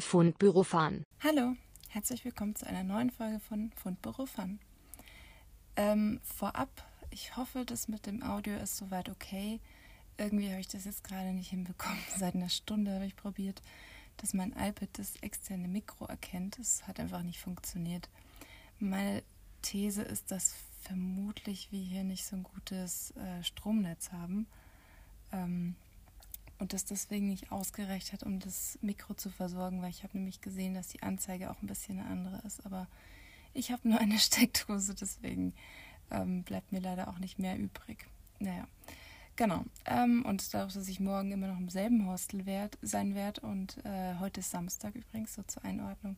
Fundbüro Fun. Hallo, herzlich willkommen zu einer neuen Folge von Fundbüro Fun. Ähm, vorab, ich hoffe, das mit dem Audio ist soweit okay. Irgendwie habe ich das jetzt gerade nicht hinbekommen. Seit einer Stunde habe ich probiert, dass mein iPad das externe Mikro erkennt. Es hat einfach nicht funktioniert. Meine These ist, dass vermutlich wir hier nicht so ein gutes äh, Stromnetz haben. Ähm, und das deswegen nicht ausgereicht hat, um das Mikro zu versorgen, weil ich habe nämlich gesehen, dass die Anzeige auch ein bisschen eine andere ist. Aber ich habe nur eine Steckdose, deswegen ähm, bleibt mir leider auch nicht mehr übrig. Naja, genau. Ähm, und dadurch, dass ich morgen immer noch im selben Hostel werd, sein werde und äh, heute ist Samstag übrigens, so zur Einordnung,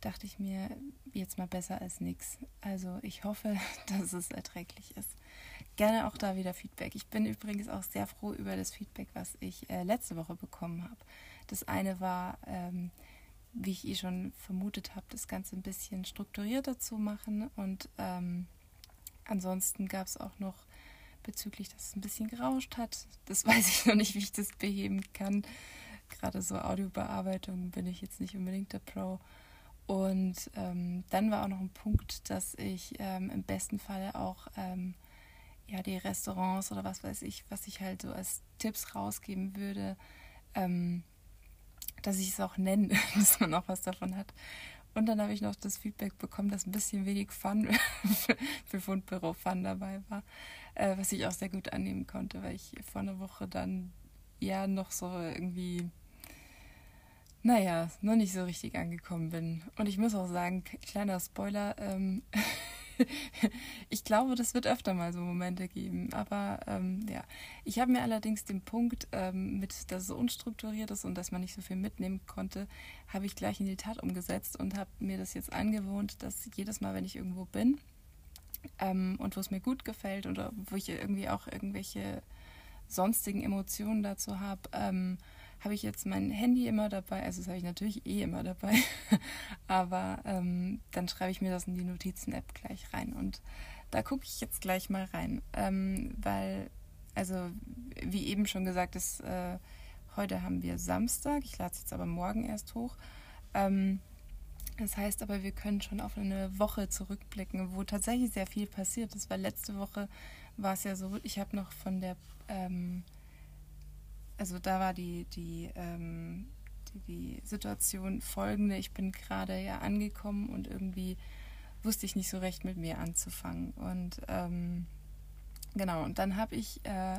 dachte ich mir, jetzt mal besser als nichts. Also ich hoffe, dass es erträglich ist gerne auch da wieder Feedback. Ich bin übrigens auch sehr froh über das Feedback, was ich äh, letzte Woche bekommen habe. Das eine war, ähm, wie ich eh schon vermutet habe, das Ganze ein bisschen strukturierter zu machen. Und ähm, ansonsten gab es auch noch bezüglich, dass es ein bisschen gerauscht hat. Das weiß ich noch nicht, wie ich das beheben kann. Gerade so Audiobearbeitung bin ich jetzt nicht unbedingt der Pro. Und ähm, dann war auch noch ein Punkt, dass ich ähm, im besten Falle auch ähm, ja, die Restaurants oder was weiß ich, was ich halt so als Tipps rausgeben würde, ähm, dass ich es auch nenne, dass man auch was davon hat. Und dann habe ich noch das Feedback bekommen, dass ein bisschen wenig Fun für Fundbüro Fun dabei war, äh, was ich auch sehr gut annehmen konnte, weil ich vor einer Woche dann ja noch so irgendwie, naja, noch nicht so richtig angekommen bin. Und ich muss auch sagen, kleiner Spoiler, ähm, ich glaube, das wird öfter mal so Momente geben. Aber ähm, ja, ich habe mir allerdings den Punkt, ähm, mit, dass es so unstrukturiert ist und dass man nicht so viel mitnehmen konnte, habe ich gleich in die Tat umgesetzt und habe mir das jetzt angewohnt, dass jedes Mal, wenn ich irgendwo bin ähm, und wo es mir gut gefällt oder wo ich irgendwie auch irgendwelche sonstigen Emotionen dazu habe, ähm, habe ich jetzt mein Handy immer dabei. Also das habe ich natürlich eh immer dabei. Aber ähm, dann schreibe ich mir das in die Notizen-App gleich rein. Und da gucke ich jetzt gleich mal rein. Ähm, weil, also wie eben schon gesagt, ist, äh, heute haben wir Samstag. Ich lade es jetzt aber morgen erst hoch. Ähm, das heißt aber, wir können schon auf eine Woche zurückblicken, wo tatsächlich sehr viel passiert ist, weil letzte Woche war es ja so, ich habe noch von der ähm, also da war die, die, ähm, die, die Situation folgende. Ich bin gerade ja angekommen und irgendwie wusste ich nicht so recht mit mir anzufangen. Und ähm, genau, und dann habe ich äh,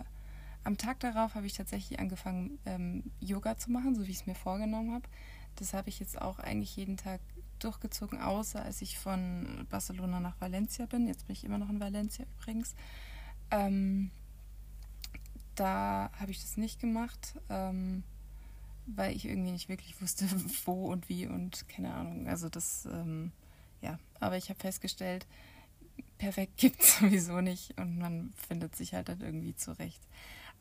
am Tag darauf habe ich tatsächlich angefangen, ähm, Yoga zu machen, so wie ich es mir vorgenommen habe. Das habe ich jetzt auch eigentlich jeden Tag durchgezogen, außer als ich von Barcelona nach Valencia bin. Jetzt bin ich immer noch in Valencia übrigens. Ähm, da habe ich das nicht gemacht, ähm, weil ich irgendwie nicht wirklich wusste, wo und wie und keine Ahnung. Also das, ähm, ja, aber ich habe festgestellt, perfekt gibt es sowieso nicht und man findet sich halt dann irgendwie zurecht.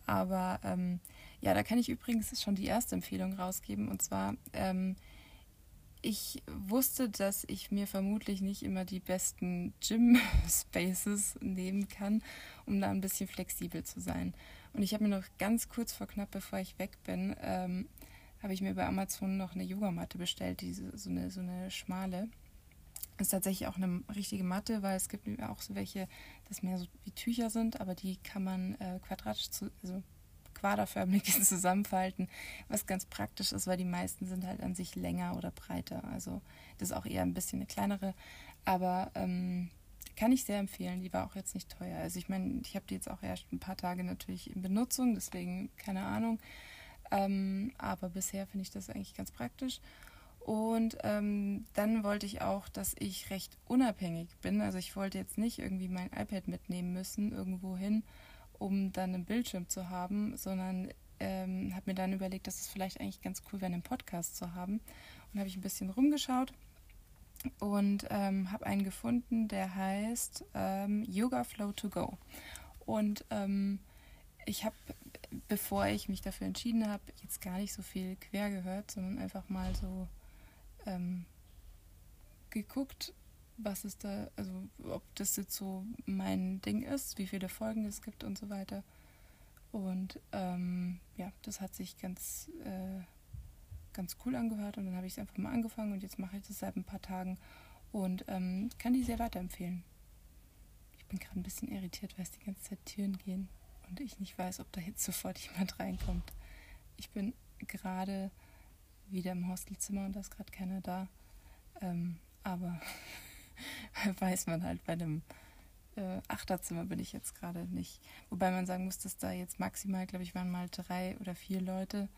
Aber ähm, ja, da kann ich übrigens schon die erste Empfehlung rausgeben und zwar, ähm, ich wusste, dass ich mir vermutlich nicht immer die besten Gym-Spaces nehmen kann, um da ein bisschen flexibel zu sein. Und ich habe mir noch ganz kurz vor knapp, bevor ich weg bin, ähm, habe ich mir bei Amazon noch eine Yogamatte bestellt, diese, so, eine, so eine schmale. Das ist tatsächlich auch eine richtige Matte, weil es gibt auch so welche, das mehr so wie Tücher sind, aber die kann man äh, quadratisch, zu, also quaderförmig zusammenfalten, was ganz praktisch ist, weil die meisten sind halt an sich länger oder breiter. Also das ist auch eher ein bisschen eine kleinere, aber ähm, kann ich sehr empfehlen. Die war auch jetzt nicht teuer. Also ich meine, ich habe die jetzt auch erst ein paar Tage natürlich in Benutzung, deswegen keine Ahnung. Ähm, aber bisher finde ich das eigentlich ganz praktisch. Und ähm, dann wollte ich auch, dass ich recht unabhängig bin. Also ich wollte jetzt nicht irgendwie mein iPad mitnehmen müssen irgendwo hin, um dann einen Bildschirm zu haben, sondern ähm, habe mir dann überlegt, dass es vielleicht eigentlich ganz cool wäre, einen Podcast zu haben. Und habe ich ein bisschen rumgeschaut und ähm, habe einen gefunden, der heißt ähm, Yoga Flow to Go. Und ähm, ich habe, bevor ich mich dafür entschieden habe, jetzt gar nicht so viel quer gehört, sondern einfach mal so ähm, geguckt, was ist da, also ob das jetzt so mein Ding ist, wie viele Folgen es gibt und so weiter. Und ähm, ja, das hat sich ganz, äh, ganz cool angehört und dann habe ich es einfach mal angefangen und jetzt mache ich das seit ein paar Tagen und ähm, kann die sehr weiterempfehlen. Ich bin gerade ein bisschen irritiert, weil es die ganze Zeit Türen gehen und ich nicht weiß, ob da jetzt sofort jemand reinkommt. Ich bin gerade wieder im Hostelzimmer und da ist gerade keiner da. Ähm, aber weiß man halt bei einem äh, Achterzimmer bin ich jetzt gerade nicht. Wobei man sagen muss, dass da jetzt maximal, glaube ich, waren mal drei oder vier Leute.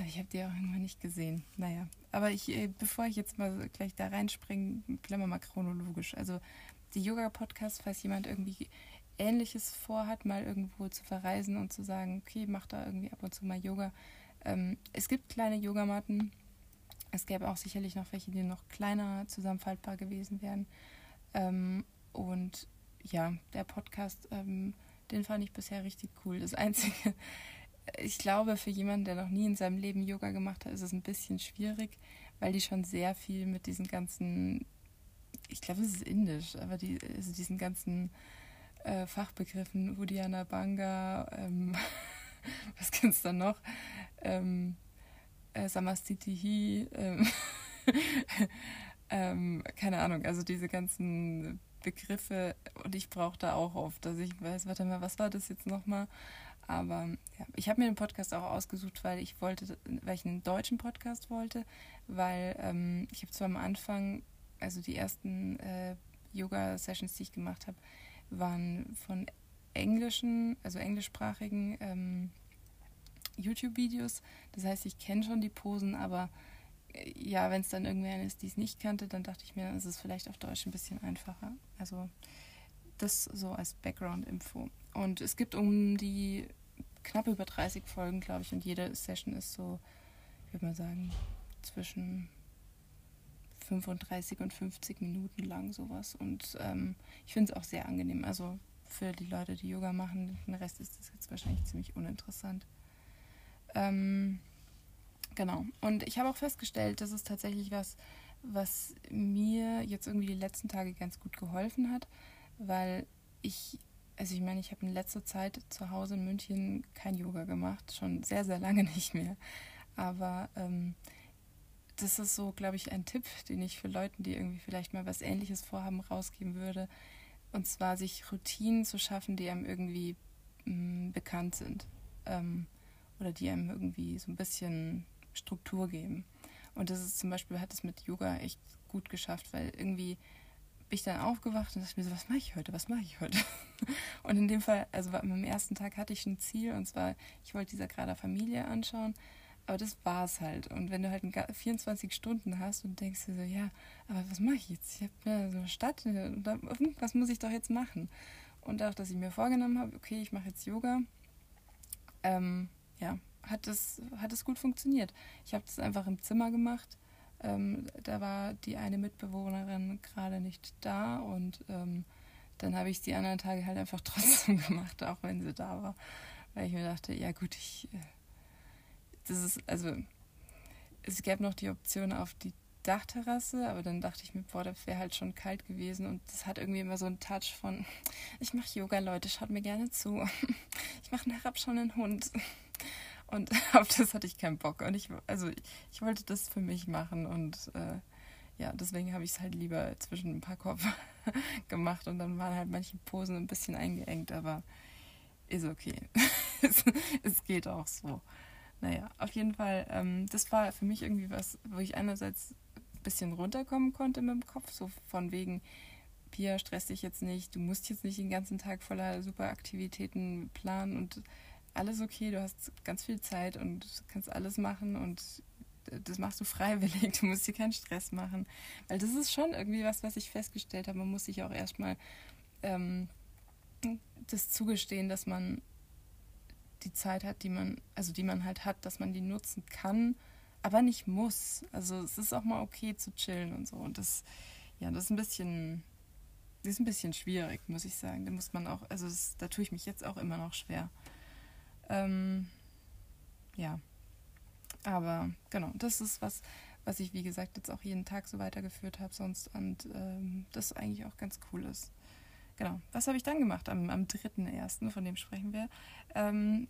Aber ich habe die auch irgendwann nicht gesehen. Naja, aber ich, äh, bevor ich jetzt mal gleich da reinspringe, bleiben wir mal chronologisch. Also die Yoga-Podcasts, falls jemand irgendwie Ähnliches vorhat, mal irgendwo zu verreisen und zu sagen, okay, mach da irgendwie ab und zu mal Yoga. Ähm, es gibt kleine Yogamatten. Es gäbe auch sicherlich noch welche, die noch kleiner zusammenfaltbar gewesen wären. Ähm, und ja, der Podcast, ähm, den fand ich bisher richtig cool. Das Einzige, ich glaube, für jemanden, der noch nie in seinem Leben Yoga gemacht hat, ist es ein bisschen schwierig, weil die schon sehr viel mit diesen ganzen, ich glaube, es ist indisch, aber die, also diesen ganzen äh, Fachbegriffen, Udiana Banga, ähm, was kennst du dann noch? Ähm, äh, Samastitihi, ähm, ähm, keine Ahnung, also diese ganzen Begriffe und ich brauche da auch oft, dass ich weiß, warte mal, was war das jetzt nochmal? Aber ja, ich habe mir den Podcast auch ausgesucht, weil ich wollte, weil ich einen deutschen Podcast wollte, weil ähm, ich habe zwar am Anfang, also die ersten äh, Yoga-Sessions, die ich gemacht habe, waren von englischen, also englischsprachigen ähm, YouTube-Videos. Das heißt, ich kenne schon die Posen, aber ja, wenn es dann irgendwer ist, die es nicht kannte, dann dachte ich mir, dann ist es vielleicht auf Deutsch ein bisschen einfacher. Also das so als Background-Info. Und es gibt um die knapp über 30 Folgen, glaube ich, und jede Session ist so, ich würde mal sagen, zwischen 35 und 50 Minuten lang sowas. Und ähm, ich finde es auch sehr angenehm. Also für die Leute, die Yoga machen, den Rest ist das jetzt wahrscheinlich ziemlich uninteressant. Ähm, Genau. Und ich habe auch festgestellt, das ist tatsächlich was, was mir jetzt irgendwie die letzten Tage ganz gut geholfen hat, weil ich, also ich meine, ich habe in letzter Zeit zu Hause in München kein Yoga gemacht, schon sehr, sehr lange nicht mehr. Aber ähm, das ist so, glaube ich, ein Tipp, den ich für Leute, die irgendwie vielleicht mal was Ähnliches vorhaben, rausgeben würde. Und zwar sich Routinen zu schaffen, die einem irgendwie mh, mm, bekannt sind. Ähm, oder die einem irgendwie so ein bisschen Struktur geben. Und das ist zum Beispiel, hat es mit Yoga echt gut geschafft, weil irgendwie bin ich dann aufgewacht und dachte mir so, was mache ich heute, was mache ich heute? Und in dem Fall, also am ersten Tag hatte ich ein Ziel und zwar, ich wollte dieser gerade Familie anschauen, aber das war es halt. Und wenn du halt 24 Stunden hast und denkst dir so, ja, aber was mache ich jetzt? Ich habe ja so eine Stadt, was muss ich doch jetzt machen? Und auch, dass ich mir vorgenommen habe, okay, ich mache jetzt Yoga, ähm, ja, hat es, hat gut funktioniert. Ich habe das einfach im Zimmer gemacht. Ähm, da war die eine Mitbewohnerin gerade nicht da und ähm, dann habe ich die anderen Tage halt einfach trotzdem gemacht, auch wenn sie da war. Weil ich mir dachte, ja gut, ich. Äh, das ist, also, es gäbe noch die Option auf die Dachterrasse, aber dann dachte ich mir, boah, das wäre halt schon kalt gewesen und das hat irgendwie immer so einen Touch von, ich mache Yoga, Leute, schaut mir gerne zu. Ich mache einen herabschauenden Hund. Und auf das hatte ich keinen Bock. Und ich, also ich, ich wollte das für mich machen und äh, ja, deswegen habe ich es halt lieber zwischen ein paar Kopf gemacht und dann waren halt manche Posen ein bisschen eingeengt, aber ist okay. es, es, geht auch so. Naja, auf jeden Fall, ähm, das war für mich irgendwie was, wo ich einerseits ein bisschen runterkommen konnte mit dem Kopf, so von wegen, Pia, stress dich jetzt nicht, du musst jetzt nicht den ganzen Tag voller Superaktivitäten planen und alles okay, du hast ganz viel Zeit und kannst alles machen und das machst du freiwillig, du musst dir keinen Stress machen. Weil das ist schon irgendwie was, was ich festgestellt habe. Man muss sich auch erstmal ähm, das zugestehen, dass man die Zeit hat, die man, also die man halt hat, dass man die nutzen kann, aber nicht muss. Also es ist auch mal okay zu chillen und so. Und das, ja, das ist ein bisschen, das ist ein bisschen schwierig, muss ich sagen. Da muss man auch, also das, da tue ich mich jetzt auch immer noch schwer. Ähm, ja. Aber genau, das ist was, was ich, wie gesagt, jetzt auch jeden Tag so weitergeführt habe sonst und ähm, das eigentlich auch ganz cool ist. Genau. Was habe ich dann gemacht am, am 3.1., von dem sprechen wir? Ähm,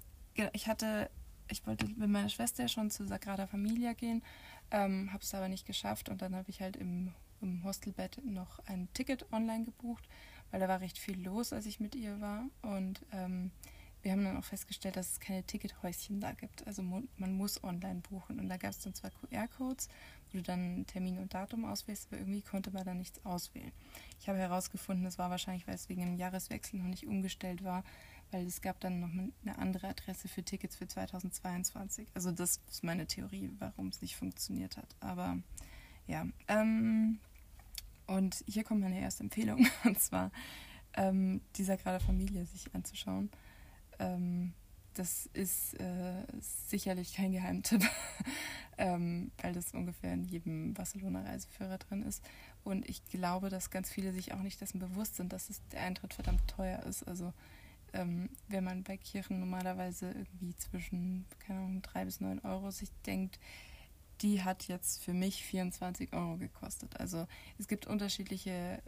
ich hatte ich wollte mit meiner Schwester schon zu Sagrada Familia gehen, ähm, habe es aber nicht geschafft und dann habe ich halt im, im Hostelbett noch ein Ticket online gebucht, weil da war recht viel los, als ich mit ihr war und ähm, wir haben dann auch festgestellt, dass es keine Tickethäuschen da gibt. Also man muss online buchen. Und da gab es dann zwar QR-Codes, wo du dann Termin und Datum auswählst, aber irgendwie konnte man da nichts auswählen. Ich habe herausgefunden, das war wahrscheinlich, weil es wegen dem Jahreswechsel noch nicht umgestellt war, weil es gab dann noch eine andere Adresse für Tickets für 2022. Also das ist meine Theorie, warum es nicht funktioniert hat. Aber ja, ähm, und hier kommt meine erste Empfehlung, und zwar ähm, dieser gerade Familie sich anzuschauen. Ähm, das ist äh, sicherlich kein Geheimtipp, ähm, weil das ungefähr in jedem Barcelona-Reiseführer drin ist. Und ich glaube, dass ganz viele sich auch nicht dessen bewusst sind, dass es, der Eintritt verdammt teuer ist. Also ähm, wenn man bei Kirchen normalerweise irgendwie zwischen, keine Ahnung, drei bis neun Euro sich denkt, die hat jetzt für mich 24 Euro gekostet. Also es gibt unterschiedliche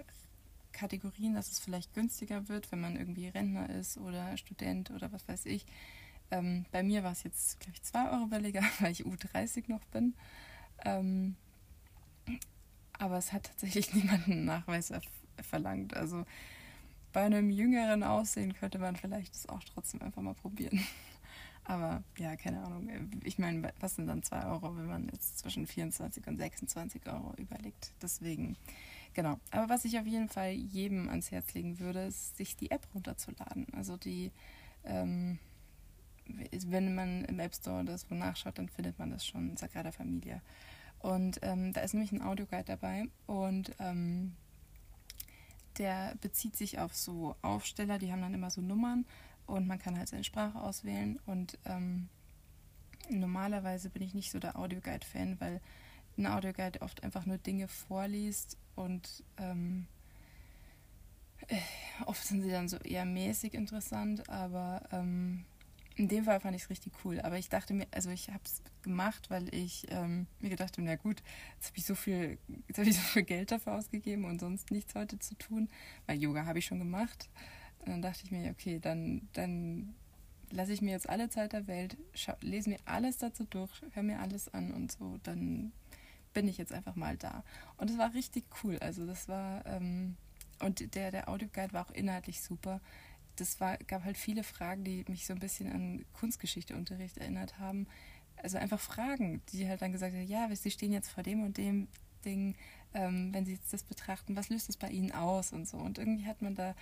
Kategorien, dass es vielleicht günstiger wird, wenn man irgendwie Rentner ist oder Student oder was weiß ich. Ähm, bei mir war es jetzt, glaube ich, 2 Euro billiger, weil ich U30 noch bin. Ähm, aber es hat tatsächlich niemanden Nachweis verlangt. Also bei einem jüngeren Aussehen könnte man vielleicht das auch trotzdem einfach mal probieren. Aber ja, keine Ahnung. Ich meine, was sind dann 2 Euro, wenn man jetzt zwischen 24 und 26 Euro überlegt? Deswegen Genau. Aber was ich auf jeden Fall jedem ans Herz legen würde, ist, sich die App runterzuladen. Also die, ähm, wenn man im App Store das wo nachschaut, dann findet man das schon, Sagrada Familia. Und ähm, da ist nämlich ein Audioguide dabei und ähm, der bezieht sich auf so Aufsteller, die haben dann immer so Nummern und man kann halt seine Sprache auswählen und ähm, normalerweise bin ich nicht so der Audioguide-Fan, weil ein Audioguide oft einfach nur Dinge vorliest und ähm, äh, oft sind sie dann so eher mäßig interessant, aber ähm, in dem Fall fand ich es richtig cool. Aber ich dachte mir, also ich habe es gemacht, weil ich ähm, mir gedacht habe, na gut, jetzt habe ich so viel, ich so viel Geld dafür ausgegeben und sonst nichts heute zu tun, weil Yoga habe ich schon gemacht. Und dann dachte ich mir, okay, dann, dann lasse ich mir jetzt alle Zeit der Welt, lese mir alles dazu durch, höre mir alles an und so, dann bin ich jetzt einfach mal da. Und es war richtig cool. Also das war, ähm, und der, der Audioguide war auch inhaltlich super. Das war, gab halt viele Fragen, die mich so ein bisschen an Kunstgeschichteunterricht erinnert haben. Also einfach Fragen, die halt dann gesagt haben, ja, Sie stehen jetzt vor dem und dem Ding, ähm, wenn Sie jetzt das betrachten, was löst es bei Ihnen aus und so. Und irgendwie hat man da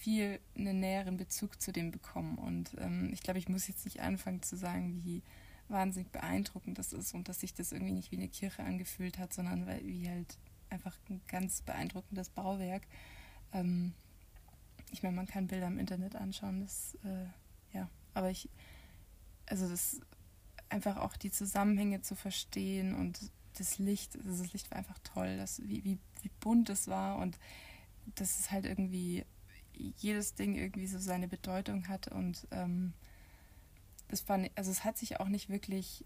viel einen näheren Bezug zu dem bekommen. Und ähm, ich glaube, ich muss jetzt nicht anfangen zu sagen, wie wahnsinnig beeindruckend das ist und dass sich das irgendwie nicht wie eine Kirche angefühlt hat, sondern wie halt einfach ein ganz beeindruckendes Bauwerk. Ähm, ich meine, man kann Bilder im Internet anschauen, das, äh, ja, aber ich, also das, einfach auch die Zusammenhänge zu verstehen und das Licht, also das Licht war einfach toll, das, wie, wie, wie bunt es war und dass es halt irgendwie jedes Ding irgendwie so seine Bedeutung hat und ähm, das fand, also es hat sich auch nicht wirklich,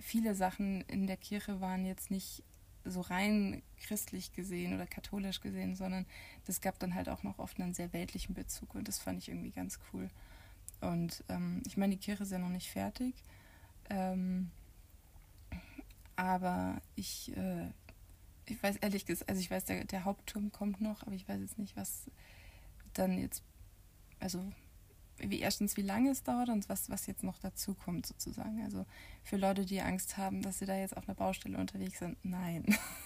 viele Sachen in der Kirche waren jetzt nicht so rein christlich gesehen oder katholisch gesehen, sondern das gab dann halt auch noch oft einen sehr weltlichen Bezug und das fand ich irgendwie ganz cool. Und ähm, ich meine, die Kirche ist ja noch nicht fertig, ähm, aber ich, äh, ich weiß ehrlich gesagt, also ich weiß, der, der Hauptturm kommt noch, aber ich weiß jetzt nicht, was dann jetzt, also wie erstens, wie lange es dauert und was, was jetzt noch dazu kommt, sozusagen. Also für Leute, die Angst haben, dass sie da jetzt auf einer Baustelle unterwegs sind, nein.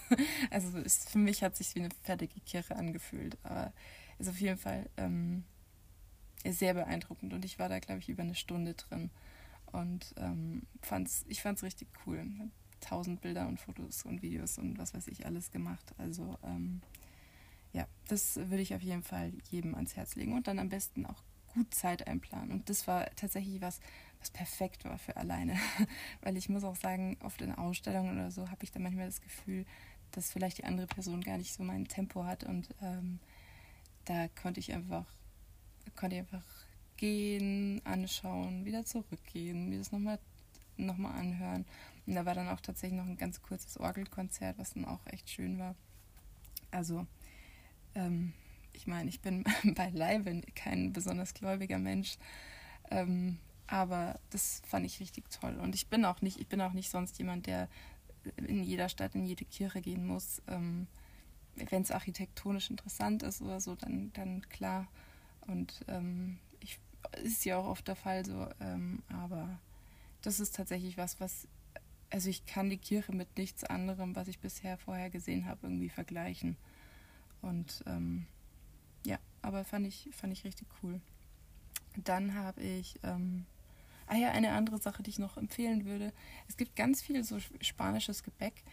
also ist, für mich hat sich wie eine fertige Kirche angefühlt. Aber ist auf jeden Fall ähm, sehr beeindruckend und ich war da, glaube ich, über eine Stunde drin und ähm, fand's, ich fand es richtig cool. Tausend Bilder und Fotos und Videos und was weiß ich alles gemacht. Also ähm, ja, das würde ich auf jeden Fall jedem ans Herz legen und dann am besten auch gut Zeit einplanen. Und das war tatsächlich was, was perfekt war für alleine. Weil ich muss auch sagen, oft in Ausstellungen oder so habe ich dann manchmal das Gefühl, dass vielleicht die andere Person gar nicht so mein Tempo hat. Und ähm, da konnte ich einfach, konnte ich einfach gehen, anschauen, wieder zurückgehen, mir das nochmal noch mal anhören. Und da war dann auch tatsächlich noch ein ganz kurzes Orgelkonzert, was dann auch echt schön war. Also, ähm, ich meine, ich bin beileibe kein besonders gläubiger Mensch. Ähm, Aber das fand ich richtig toll. Und ich bin auch nicht, ich bin auch nicht sonst jemand, der in jeder Stadt, in jede Kirche gehen muss. Ähm, Wenn es architektonisch interessant ist oder so, dann, dann klar. Und ähm, ich, ist ja auch oft der Fall so. Ähm, aber das ist tatsächlich was, was also ich kann die Kirche mit nichts anderem, was ich bisher vorher gesehen habe, irgendwie vergleichen. Und ähm, aber fand ich, fand ich richtig cool. Dann habe ich, ähm, ah ja, eine andere Sache, die ich noch empfehlen würde. Es gibt ganz viel so spanisches Gebäck.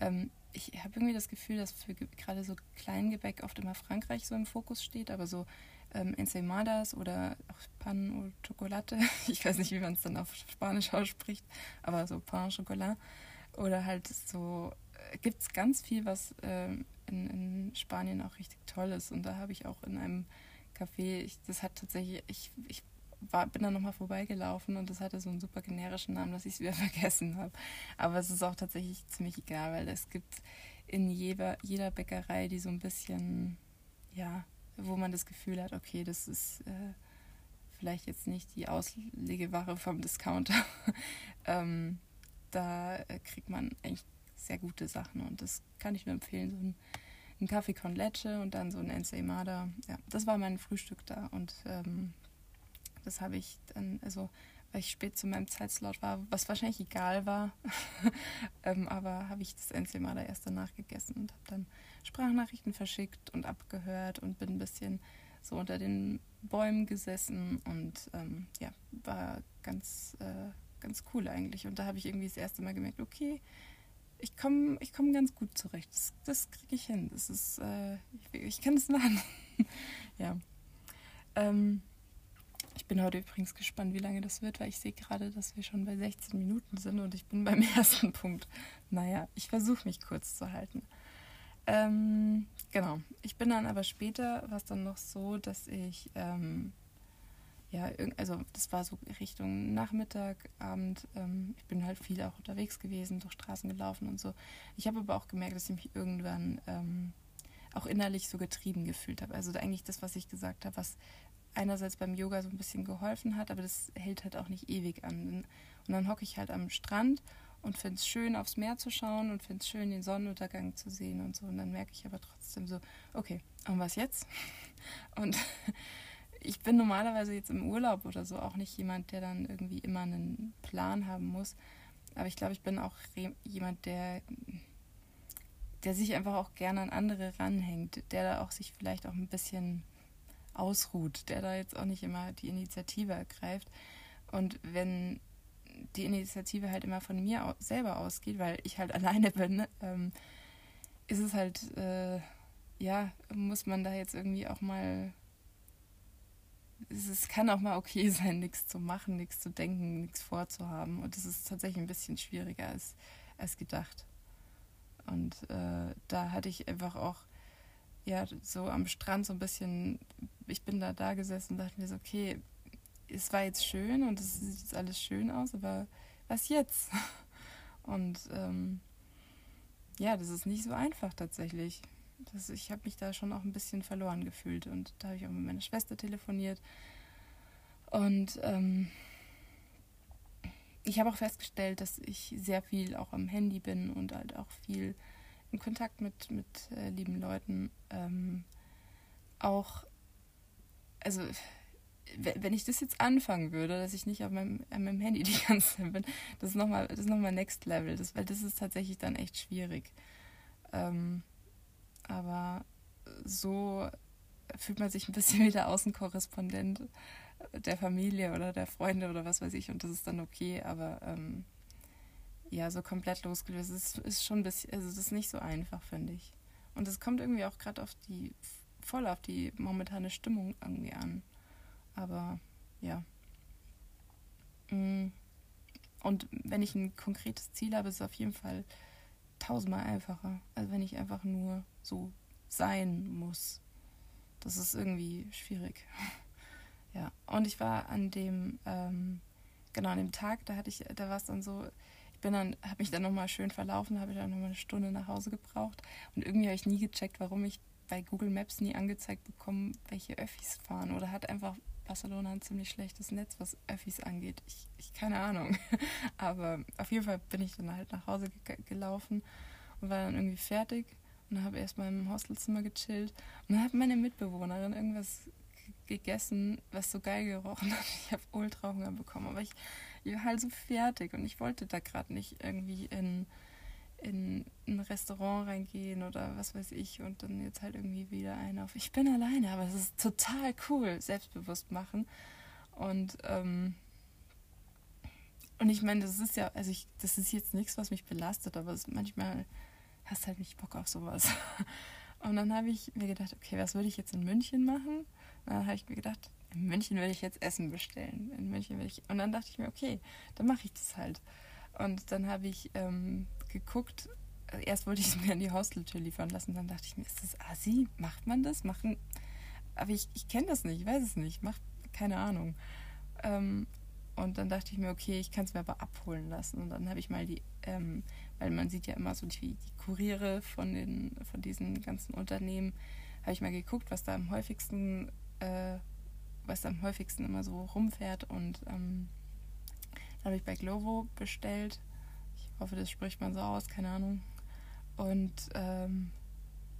Ähm, ich habe irgendwie das Gefühl, dass für gerade so Kleingebäck oft immer Frankreich so im Fokus steht, aber so ähm, Ensemadas oder auch Pan o Chocolate, ich weiß nicht, wie man es dann auf Spanisch ausspricht, aber so Pan Chocolat oder halt so, äh, gibt es ganz viel, was ähm, in, in Spanien auch richtig toll ist und da habe ich auch in einem Café, ich, das hat tatsächlich, ich, ich war, bin da nochmal vorbeigelaufen und das hatte so einen super generischen Namen, dass ich es wieder vergessen habe. Aber es ist auch tatsächlich ziemlich egal, weil es gibt in jeder, jeder Bäckerei, die so ein bisschen, ja, wo man das Gefühl hat, okay, das ist äh, vielleicht jetzt nicht die Auslegeware vom Discounter. ähm, da äh, kriegt man echt sehr gute Sachen und das kann ich nur empfehlen. So ein, ein Kaffee con Leche und dann so ein Ensaimada. Ja, das war mein Frühstück da und ähm, das habe ich dann, also weil ich spät zu meinem Zeitslot war, was wahrscheinlich egal war. ähm, aber habe ich das Ensaimada erst danach gegessen und habe dann Sprachnachrichten verschickt und abgehört und bin ein bisschen so unter den Bäumen gesessen und ähm, ja, war ganz, äh, ganz cool eigentlich. Und da habe ich irgendwie das erste Mal gemerkt, okay, ich komme ich komm ganz gut zurecht. Das, das kriege ich hin. Das ist, äh, ich, ich kann das machen. ja. Ähm, ich bin heute übrigens gespannt, wie lange das wird, weil ich sehe gerade, dass wir schon bei 16 Minuten sind und ich bin beim ersten Punkt. Naja, ich versuche mich kurz zu halten. Ähm, genau. Ich bin dann aber später, war es dann noch so, dass ich, ähm, ja, also das war so Richtung Nachmittag, Abend. Ähm, ich bin halt viel auch unterwegs gewesen, durch Straßen gelaufen und so. Ich habe aber auch gemerkt, dass ich mich irgendwann ähm, auch innerlich so getrieben gefühlt habe. Also eigentlich das, was ich gesagt habe, was einerseits beim Yoga so ein bisschen geholfen hat, aber das hält halt auch nicht ewig an. Und dann hocke ich halt am Strand und finde es schön, aufs Meer zu schauen und finde es schön, den Sonnenuntergang zu sehen und so. Und dann merke ich aber trotzdem so, okay, und was jetzt? Und ich bin normalerweise jetzt im Urlaub oder so auch nicht jemand, der dann irgendwie immer einen Plan haben muss. Aber ich glaube, ich bin auch jemand, der, der sich einfach auch gerne an andere ranhängt, der da auch sich vielleicht auch ein bisschen ausruht, der da jetzt auch nicht immer die Initiative ergreift. Und wenn die Initiative halt immer von mir selber ausgeht, weil ich halt alleine bin, ähm, ist es halt, äh, ja, muss man da jetzt irgendwie auch mal. Es, kann auch mal okay sein, nichts zu machen, nichts zu denken, nichts vorzuhaben. Und es ist tatsächlich ein bisschen schwieriger als, als gedacht. Und äh, da hatte ich einfach auch ja, so am Strand so ein bisschen, ich bin da da gesessen und dachte mir so, okay, es war jetzt schön und es sieht jetzt alles schön aus, aber was jetzt? Und ähm, ja, das ist nicht so einfach tatsächlich. Das, ich habe mich da schon auch ein bisschen verloren gefühlt und da habe ich auch mit meiner Schwester telefoniert und ähm, ich habe auch festgestellt, dass ich sehr viel auch am Handy bin und halt auch viel in Kontakt mit, mit äh, lieben Leuten. Ähm, auch, also wenn ich das jetzt anfangen würde, dass ich nicht auf meinem, auf meinem Handy die ganze Zeit bin, das ist nochmal noch Next Level, das, weil das ist tatsächlich dann echt schwierig. Ähm, aber so fühlt man sich ein bisschen wie der Außenkorrespondent der Familie oder der Freunde oder was weiß ich und das ist dann okay, aber ähm, ja, so komplett losgelöst. Es ist schon ein bisschen, also das ist nicht so einfach, finde ich. Und es kommt irgendwie auch gerade auf die, voll auf die momentane Stimmung irgendwie an. Aber ja. Mm. Und wenn ich ein konkretes Ziel habe, ist es auf jeden Fall tausendmal einfacher, als wenn ich einfach nur so sein muss. Das ist irgendwie schwierig. Ja, und ich war an dem, ähm, genau an dem Tag, da hatte ich, da war es dann so, bin dann, habe mich dann nochmal schön verlaufen, habe ich dann nochmal eine Stunde nach Hause gebraucht. Und irgendwie habe ich nie gecheckt, warum ich bei Google Maps nie angezeigt bekomme, welche Öffis fahren. Oder hat einfach, Barcelona ein ziemlich schlechtes Netz, was Öffis angeht. Ich, ich keine Ahnung. Aber auf jeden Fall bin ich dann halt nach Hause ge gelaufen und war dann irgendwie fertig und habe erstmal im Hostelzimmer gechillt. Und dann hat meine Mitbewohnerin irgendwas gegessen, was so geil gerochen hat. Ich habe ultra Hunger bekommen, aber ich, ich war halt so fertig und ich wollte da gerade nicht irgendwie in in ein Restaurant reingehen oder was weiß ich und dann jetzt halt irgendwie wieder ein auf ich bin alleine, aber es ist total cool, selbstbewusst machen. Und, ähm, und ich meine, das ist ja, also ich, das ist jetzt nichts, was mich belastet, aber es, manchmal hast halt nicht Bock auf sowas. Und dann habe ich mir gedacht, okay, was würde ich jetzt in München machen? Und dann habe ich mir gedacht, in München will ich jetzt Essen bestellen. In München will ich. Und dann dachte ich mir, okay, dann mache ich das halt. Und dann habe ich ähm, geguckt, erst wollte ich es mir an die Hosteltür liefern lassen, dann dachte ich mir, ist das Asi? Macht man das? Machen. Aber ich, ich kenne das nicht, ich weiß es nicht, macht keine Ahnung. Ähm, und dann dachte ich mir, okay, ich kann es mir aber abholen lassen. Und dann habe ich mal die, ähm, weil man sieht ja immer so die, die Kuriere von, den, von diesen ganzen Unternehmen, habe ich mal geguckt, was da am häufigsten, äh, was da am häufigsten immer so rumfährt. Und ähm, dann habe ich bei Glovo bestellt hoffe, das spricht man so aus, keine Ahnung. Und ähm,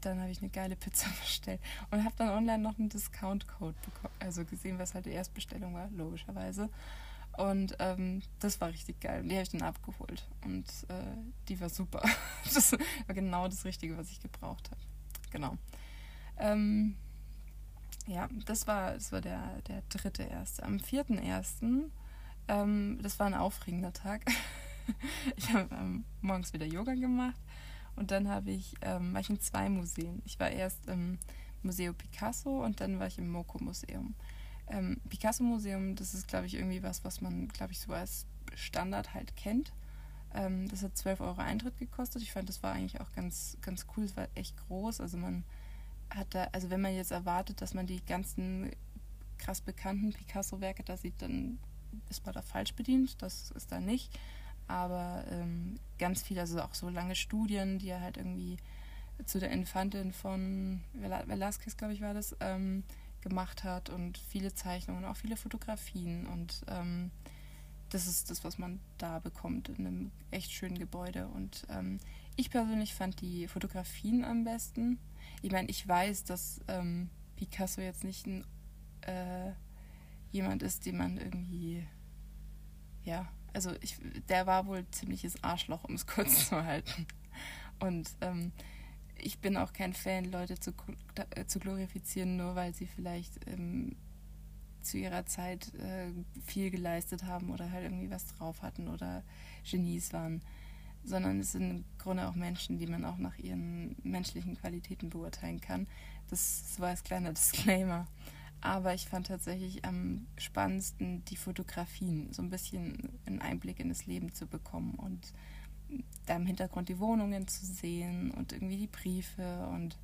dann habe ich eine geile Pizza bestellt und habe dann online noch einen Discount-Code bekommen, also gesehen, was halt die Erstbestellung war, logischerweise. Und ähm, das war richtig geil. Die habe ich dann abgeholt. Und äh, die war super. Das war genau das Richtige, was ich gebraucht habe. Genau. Ähm, ja, das war, das war der, der dritte erste. Am vierten ersten, ähm, das war ein aufregender Tag. ich habe ähm, morgens wieder Yoga gemacht und dann habe ich, ähm, war ich in zwei Museen. Ich war erst im Museum Picasso und dann war ich im Moko-Museum. Ähm, Picasso-Museum, das ist, glaube ich, irgendwie was, was man, glaube ich, so als Standard halt kennt. Ähm, das hat 12 Euro Eintritt gekostet. Ich fand, das war eigentlich auch ganz, ganz cool. Es war echt groß. Also man hat da, also wenn man jetzt erwartet, dass man die ganzen krass bekannten Picasso-Werke da sieht, dann ist man da falsch bedient. Das ist da nicht aber ähm, ganz viel, also auch so lange Studien, die er halt irgendwie zu der Infantin von Velasquez, glaube ich, war das, ähm, gemacht hat und viele Zeichnungen, auch viele Fotografien und ähm, das ist das, was man da bekommt in einem echt schönen Gebäude und ähm, ich persönlich fand die Fotografien am besten. Ich meine, ich weiß, dass ähm, Picasso jetzt nicht ein, äh, jemand ist, den man irgendwie ja also ich, der war wohl ziemliches Arschloch, um es kurz zu halten. Und ähm, ich bin auch kein Fan, Leute zu, äh, zu glorifizieren, nur weil sie vielleicht ähm, zu ihrer Zeit äh, viel geleistet haben oder halt irgendwie was drauf hatten oder Genies waren. Sondern es sind im Grunde auch Menschen, die man auch nach ihren menschlichen Qualitäten beurteilen kann. Das war als kleiner Disclaimer. Aber ich fand tatsächlich am spannendsten die Fotografien, so ein bisschen einen Einblick in das Leben zu bekommen und da im Hintergrund die Wohnungen zu sehen und irgendwie die Briefe und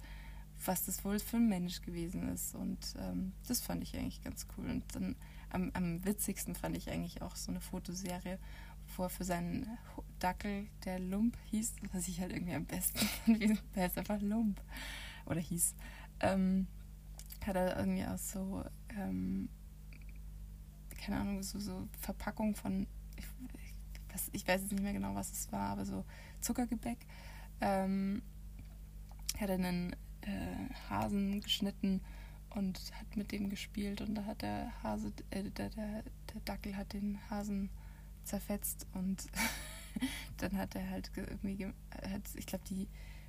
was das wohl für ein Mensch gewesen ist. Und ähm, das fand ich eigentlich ganz cool. Und dann am, am witzigsten fand ich eigentlich auch so eine Fotoserie, wo er für seinen Dackel, der Lump hieß, was ich halt irgendwie am besten fand, der heißt einfach Lump oder hieß. Ähm, hat er irgendwie aus so, ähm, keine Ahnung, so, so Verpackung von, ich, was, ich weiß jetzt nicht mehr genau, was es war, aber so Zuckergebäck, ähm, hat er einen äh, Hasen geschnitten und hat mit dem gespielt und da hat der Hase, äh, der, der, der Dackel hat den Hasen zerfetzt und dann hat er halt irgendwie, hat, ich glaube die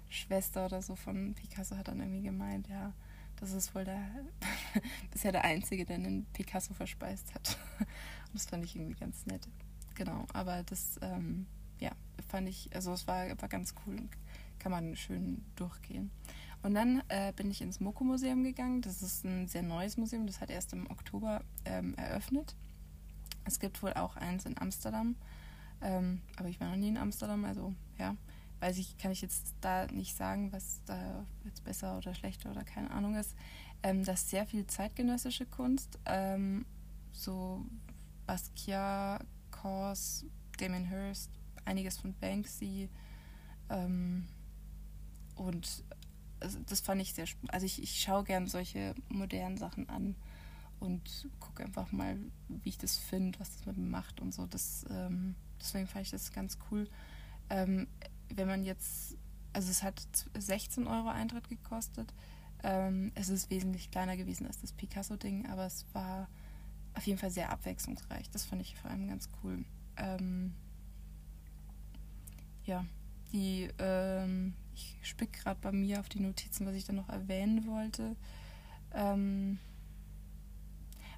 Schwester oder so von Picasso hat dann irgendwie gemeint, ja, das ist wohl der bisher der Einzige, der einen Picasso verspeist hat. Und das fand ich irgendwie ganz nett. Genau, aber das, ähm, ja, fand ich, also es war, war ganz cool. Kann man schön durchgehen. Und dann äh, bin ich ins Moko-Museum gegangen. Das ist ein sehr neues Museum. Das hat erst im Oktober ähm, eröffnet. Es gibt wohl auch eins in Amsterdam. Ähm, aber ich war noch nie in Amsterdam, also ja weiß ich, kann ich jetzt da nicht sagen, was da jetzt besser oder schlechter oder keine Ahnung ist. Ähm, das ist sehr viel zeitgenössische Kunst, ähm, so Basquiat, Kors, Damien Hirst, einiges von Banksy ähm, und also das fand ich sehr spannend. Also ich, ich schaue gern solche modernen Sachen an und gucke einfach mal, wie ich das finde, was das mit mir macht und so. Das, ähm, deswegen fand ich das ganz cool. Wenn man jetzt, also es hat 16 Euro Eintritt gekostet. Ähm, es ist wesentlich kleiner gewesen als das Picasso-Ding, aber es war auf jeden Fall sehr abwechslungsreich. Das fand ich vor allem ganz cool. Ähm, ja, die, ähm, ich spick gerade bei mir auf die Notizen, was ich dann noch erwähnen wollte. Ähm,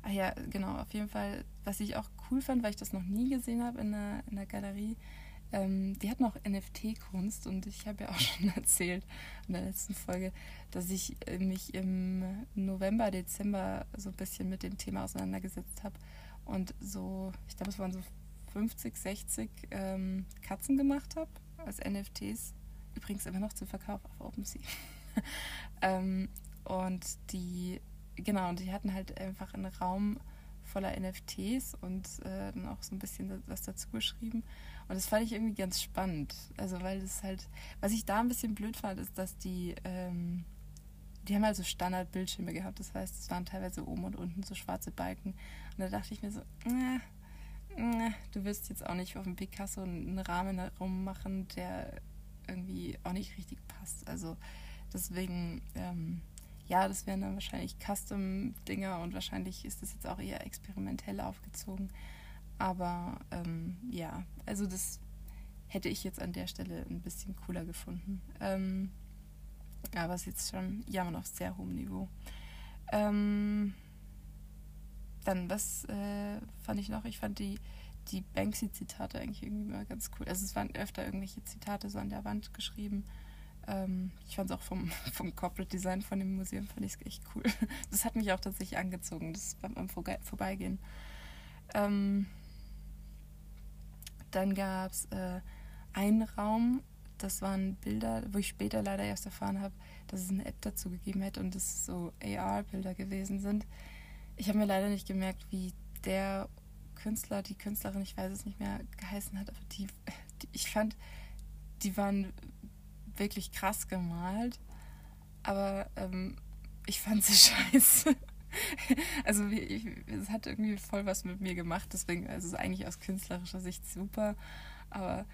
ah ja, genau, auf jeden Fall, was ich auch cool fand, weil ich das noch nie gesehen habe in in der Galerie, ähm, die hatten auch NFT-Kunst und ich habe ja auch schon erzählt in der letzten Folge, dass ich äh, mich im November, Dezember so ein bisschen mit dem Thema auseinandergesetzt habe und so, ich glaube, es waren so 50, 60 ähm, Katzen gemacht habe als NFTs. Übrigens immer noch zu Verkauf auf OpenSea. ähm, und die, genau, und die hatten halt einfach einen Raum voller NFTs und äh, dann auch so ein bisschen was dazu geschrieben. Und das fand ich irgendwie ganz spannend. Also, weil das halt, was ich da ein bisschen blöd fand, ist, dass die, ähm, die haben halt so Standardbildschirme gehabt. Das heißt, es waren teilweise oben und unten so schwarze Balken. Und da dachte ich mir so, äh, äh, du wirst jetzt auch nicht auf dem Picasso einen Rahmen herummachen, der irgendwie auch nicht richtig passt. Also, deswegen, ähm, ja, das wären dann wahrscheinlich Custom-Dinger und wahrscheinlich ist das jetzt auch eher experimentell aufgezogen. Aber ähm, ja, also das hätte ich jetzt an der Stelle ein bisschen cooler gefunden. Ähm, aber es ist jetzt schon jammern auf sehr hohem Niveau. Ähm, dann, was äh, fand ich noch? Ich fand die, die Banksy-Zitate eigentlich irgendwie mal ganz cool. Also es waren öfter irgendwelche Zitate so an der Wand geschrieben. Ähm, ich fand es auch vom, vom Corporate Design von dem Museum fand ich echt cool. Das hat mich auch tatsächlich angezogen, das beim, beim Vorbeigehen. Ähm, dann gab es äh, einen Raum, das waren Bilder, wo ich später leider erst erfahren habe, dass es eine App dazu gegeben hätte und es so AR-Bilder gewesen sind. Ich habe mir leider nicht gemerkt, wie der Künstler, die Künstlerin, ich weiß es nicht mehr, geheißen hat, aber die, die ich fand, die waren wirklich krass gemalt, aber ähm, ich fand sie scheiße. also es hat irgendwie voll was mit mir gemacht, deswegen also es ist eigentlich aus künstlerischer Sicht super, aber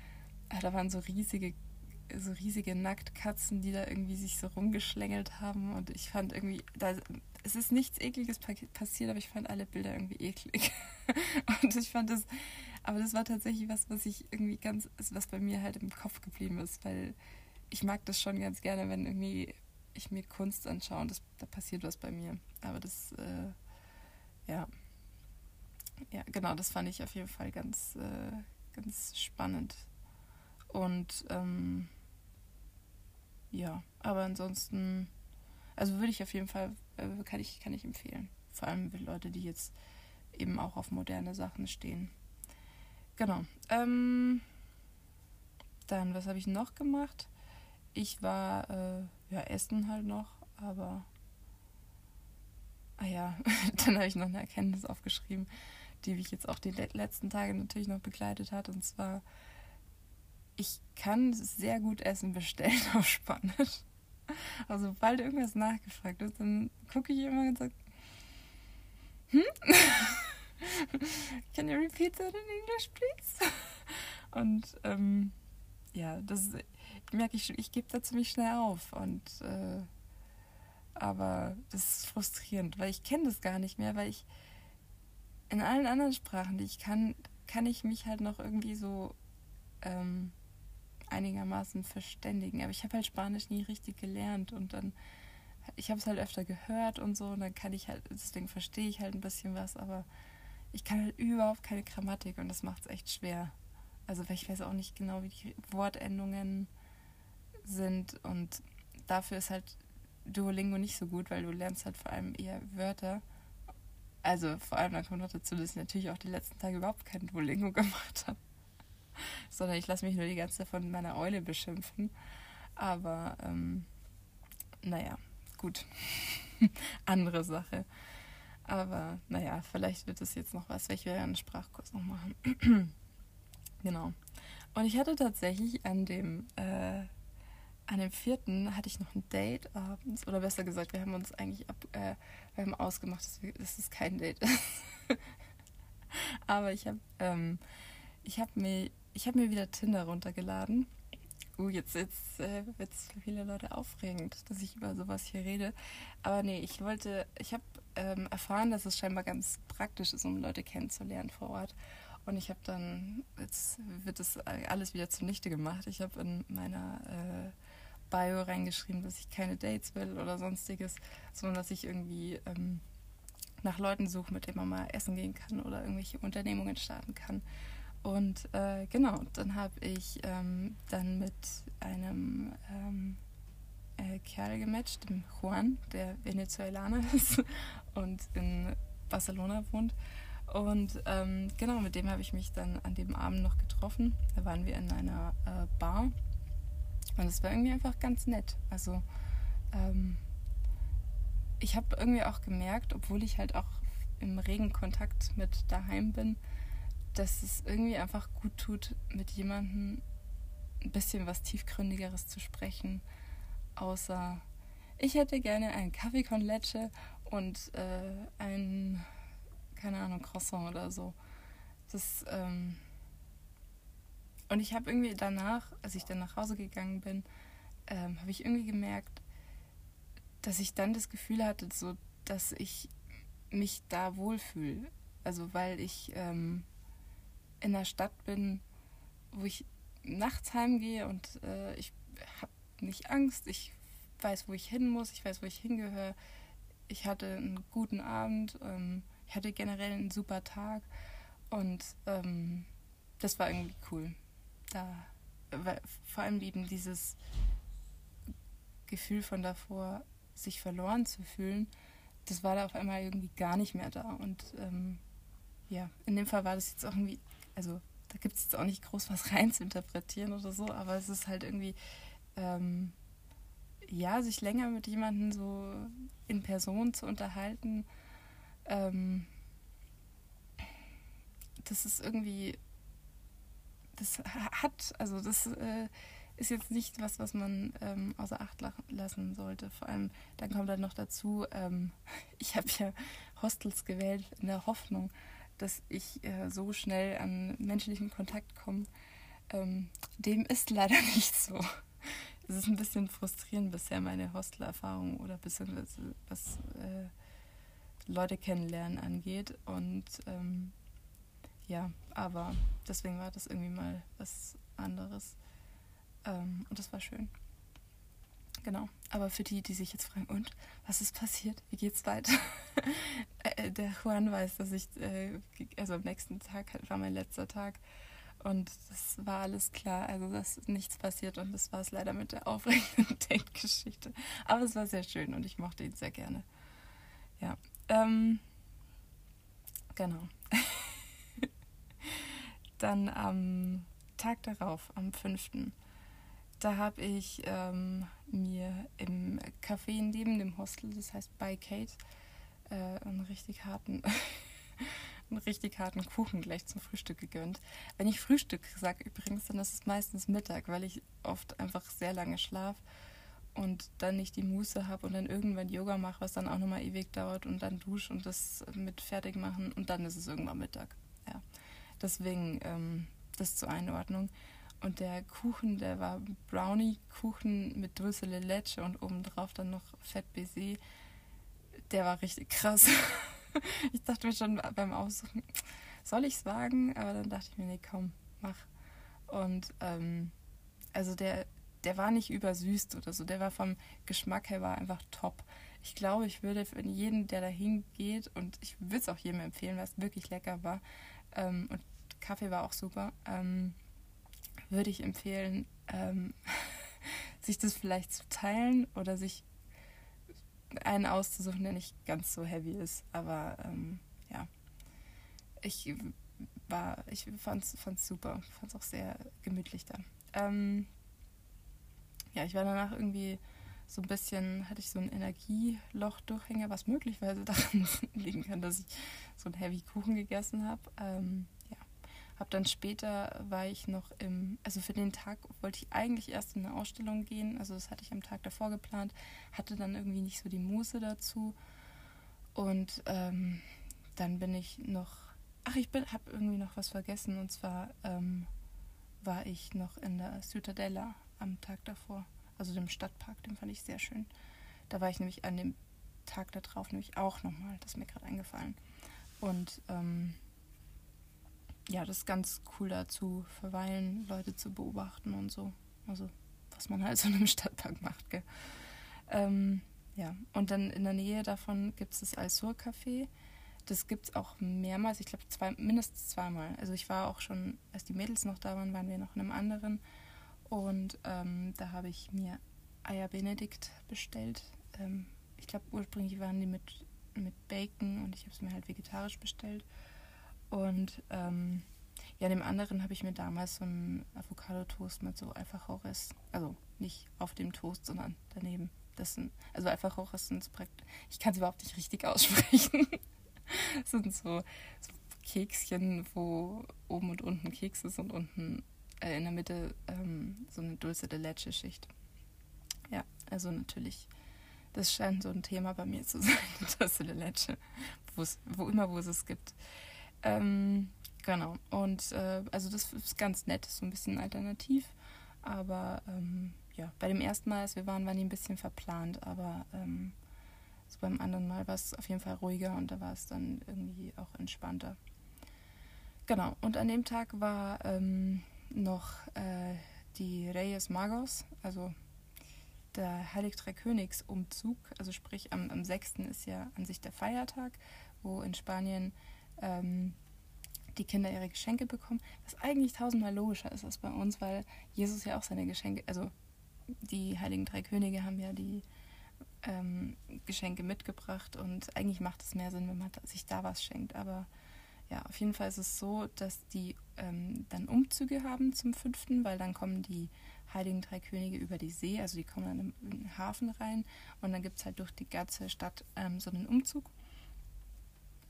ja, da waren so riesige so riesige Nacktkatzen, die da irgendwie sich so rumgeschlängelt haben und ich fand irgendwie, da, es ist nichts ekliges passiert, aber ich fand alle Bilder irgendwie eklig. Und ich fand das, aber das war tatsächlich was, was ich irgendwie ganz, was bei mir halt im Kopf geblieben ist, weil ich mag das schon ganz gerne, wenn irgendwie ich mir Kunst anschaue und das, da passiert was bei mir. Aber das, äh, ja. Ja, genau, das fand ich auf jeden Fall ganz, äh, ganz spannend. Und ähm, ja, aber ansonsten, also würde ich auf jeden Fall, äh, kann, ich, kann ich empfehlen. Vor allem für Leute, die jetzt eben auch auf moderne Sachen stehen. Genau. Ähm, dann, was habe ich noch gemacht? Ich war äh, ja essen halt noch, aber ah ja, dann habe ich noch eine Erkenntnis aufgeschrieben, die mich jetzt auch die letzten Tage natürlich noch begleitet hat und zwar ich kann sehr gut Essen bestellen auf Spanisch. Also sobald irgendwas nachgefragt ist, dann gucke ich immer und sage, hm? Can you repeat that in English, please? Und ähm, ja, das ist, merke ich, ich gebe da ziemlich schnell auf. Und äh, aber das ist frustrierend, weil ich kenne das gar nicht mehr, weil ich in allen anderen Sprachen, die ich kann, kann ich mich halt noch irgendwie so ähm, einigermaßen verständigen. Aber ich habe halt Spanisch nie richtig gelernt und dann, ich habe es halt öfter gehört und so und dann kann ich halt, deswegen verstehe ich halt ein bisschen was, aber ich kann halt überhaupt keine Grammatik und das macht es echt schwer. Also weil ich weiß auch nicht genau, wie die Wortendungen sind und dafür ist halt Duolingo nicht so gut, weil du lernst halt vor allem eher Wörter. Also vor allem, dann kommt noch dazu, dass ich natürlich auch die letzten Tage überhaupt kein Duolingo gemacht habe. Sondern ich lasse mich nur die ganze Zeit von meiner Eule beschimpfen. Aber ähm, naja, gut. Andere Sache. Aber naja, vielleicht wird es jetzt noch was. Ich ja einen Sprachkurs noch machen. genau. Und ich hatte tatsächlich an dem äh, an dem vierten hatte ich noch ein Date abends, oder besser gesagt, wir haben uns eigentlich ab, äh, wir haben ausgemacht, dass, wir, dass es kein Date ist. Aber ich habe ähm, hab mir, hab mir wieder Tinder runtergeladen. Uh, jetzt, jetzt äh, wird es für viele Leute aufregend, dass ich über sowas hier rede. Aber nee, ich wollte, ich habe ähm, erfahren, dass es scheinbar ganz praktisch ist, um Leute kennenzulernen vor Ort. Und ich habe dann, jetzt wird das alles wieder zunichte gemacht. Ich habe in meiner äh, Bio reingeschrieben, dass ich keine Dates will oder sonstiges, sondern dass ich irgendwie ähm, nach Leuten suche, mit denen man mal essen gehen kann oder irgendwelche Unternehmungen starten kann. Und äh, genau, dann habe ich ähm, dann mit einem ähm, äh, Kerl gematcht, dem Juan, der Venezuelaner ist und in Barcelona wohnt. Und ähm, genau, mit dem habe ich mich dann an dem Abend noch getroffen. Da waren wir in einer äh, Bar. Und es war irgendwie einfach ganz nett. Also ähm, ich habe irgendwie auch gemerkt, obwohl ich halt auch im regen Kontakt mit daheim bin, dass es irgendwie einfach gut tut, mit jemandem ein bisschen was tiefgründigeres zu sprechen, außer ich hätte gerne einen Kaffee con leche und äh, ein keine Ahnung, Croissant oder so. Das, ähm und ich habe irgendwie danach, als ich dann nach Hause gegangen bin, ähm, habe ich irgendwie gemerkt, dass ich dann das Gefühl hatte, so, dass ich mich da wohlfühle. Also weil ich ähm, in der Stadt bin, wo ich nachts heimgehe und äh, ich habe nicht Angst, ich weiß, wo ich hin muss, ich weiß, wo ich hingehöre. Ich hatte einen guten Abend. Ähm, ich hatte generell einen super Tag und ähm, das war irgendwie cool. Da, vor allem eben dieses Gefühl von davor, sich verloren zu fühlen, das war da auf einmal irgendwie gar nicht mehr da. Und ähm, ja, in dem Fall war das jetzt auch irgendwie, also da gibt es jetzt auch nicht groß was rein zu interpretieren oder so, aber es ist halt irgendwie, ähm, ja, sich länger mit jemandem so in Person zu unterhalten ähm, das ist irgendwie, das hat, also das äh, ist jetzt nicht was, was man ähm, außer Acht lassen sollte. Vor allem, dann kommt dann noch dazu, ähm, ich habe ja Hostels gewählt in der Hoffnung, dass ich äh, so schnell an menschlichen Kontakt komme. Ähm, dem ist leider nicht so. Es ist ein bisschen frustrierend bisher meine Hostelerfahrung oder beziehungsweise was äh, Leute kennenlernen angeht. Und ähm, ja, aber deswegen war das irgendwie mal was anderes. Ähm, und das war schön. Genau. Aber für die, die sich jetzt fragen, und was ist passiert? Wie geht's weiter? Äh, der Juan weiß, dass ich, äh, also am nächsten Tag war mein letzter Tag. Und das war alles klar. Also, dass nichts passiert. Und das war es leider mit der aufregenden Date-Geschichte. Aber es war sehr schön und ich mochte ihn sehr gerne. Ja, ähm, genau. Dann am Tag darauf, am 5., da habe ich ähm, mir im Café neben dem Hostel, das heißt bei Kate, äh, einen richtig harten einen richtig harten Kuchen gleich zum Frühstück gegönnt. Wenn ich Frühstück sage übrigens, dann ist es meistens Mittag, weil ich oft einfach sehr lange schlafe und dann nicht die Muße habe und dann irgendwann Yoga mache, was dann auch nochmal ewig dauert und dann dusche und das mit fertig machen und dann ist es irgendwann Mittag. Ja. Deswegen ähm, das zur Einordnung. Und der Kuchen, der war Brownie-Kuchen mit Dulce Leche und obendrauf dann noch Fett Baiser. Der war richtig krass. ich dachte mir schon beim Aussuchen, soll ich es wagen? Aber dann dachte ich mir, nee, komm, mach. Und ähm, also der der war nicht übersüßt oder so. Der war vom Geschmack her war einfach top. Ich glaube, ich würde für jeden, der da hingeht, und ich würde es auch jedem empfehlen, weil es wirklich lecker war, ähm, und Kaffee war auch super, ähm, würde ich empfehlen, ähm, sich das vielleicht zu teilen oder sich einen auszusuchen, der nicht ganz so heavy ist. Aber ähm, ja, ich war, ich fand es super, fand es auch sehr gemütlich da. Ähm, ja, ich war danach irgendwie so ein bisschen, hatte ich so ein Energieloch-Durchhänger, was möglicherweise daran liegen kann, dass ich so einen Heavy Kuchen gegessen habe. Ähm, Habe dann später war ich noch im, also für den Tag wollte ich eigentlich erst in eine Ausstellung gehen. Also das hatte ich am Tag davor geplant, hatte dann irgendwie nicht so die Muße dazu. Und ähm, dann bin ich noch, ach ich bin, habe irgendwie noch was vergessen und zwar ähm, war ich noch in der Ciutadella am Tag davor, also dem Stadtpark, den fand ich sehr schön. Da war ich nämlich an dem Tag da drauf nämlich auch nochmal, das ist mir gerade eingefallen. Und ähm, ja, das ist ganz cool dazu, verweilen, Leute zu beobachten und so. Also, was man halt so in einem Stadtpark macht, gell. Ähm, ja, und dann in der Nähe davon gibt es das Alsur Café. Das gibt es auch mehrmals, ich glaube zwei, mindestens zweimal. Also ich war auch schon, als die Mädels noch da waren, waren wir noch in einem anderen. Und ähm, da habe ich mir Eier Benedikt bestellt. Ähm, ich glaube, ursprünglich waren die mit, mit Bacon und ich habe es mir halt vegetarisch bestellt. Und ähm, ja, dem anderen habe ich mir damals so einen Avocado-Toast mit so Alfajores, also nicht auf dem Toast, sondern daneben. Das sind, also Alfajores sind so praktisch, ich kann es überhaupt nicht richtig aussprechen. das sind so, so, Kekschen, wo oben und unten Keks ist und unten äh, in der Mitte ähm, so eine Dulce de Leche-Schicht. Ja, also natürlich das scheint so ein Thema bei mir zu sein, das Leche, wo immer wo es es gibt. Ähm, genau. Und äh, also das ist ganz nett, so ein bisschen alternativ. Aber ähm, ja, bei dem ersten Mal, als wir waren, waren die ein bisschen verplant, aber ähm, so beim anderen Mal war es auf jeden Fall ruhiger und da war es dann irgendwie auch entspannter. Genau, und an dem Tag war ähm, noch äh, die Reyes Magos, also der Heilig Drei Königs Umzug, also sprich am, am 6. ist ja an sich der Feiertag, wo in Spanien ähm, die Kinder ihre Geschenke bekommen, was eigentlich tausendmal logischer ist als bei uns, weil Jesus ja auch seine Geschenke, also die Heiligen Drei Könige haben ja die ähm, Geschenke mitgebracht und eigentlich macht es mehr Sinn, wenn man sich da was schenkt, aber ja, auf jeden Fall ist es so, dass die ähm, dann Umzüge haben zum fünften, weil dann kommen die Heiligen Drei Könige über die See, also die kommen dann in den Hafen rein und dann gibt es halt durch die ganze Stadt ähm, so einen Umzug.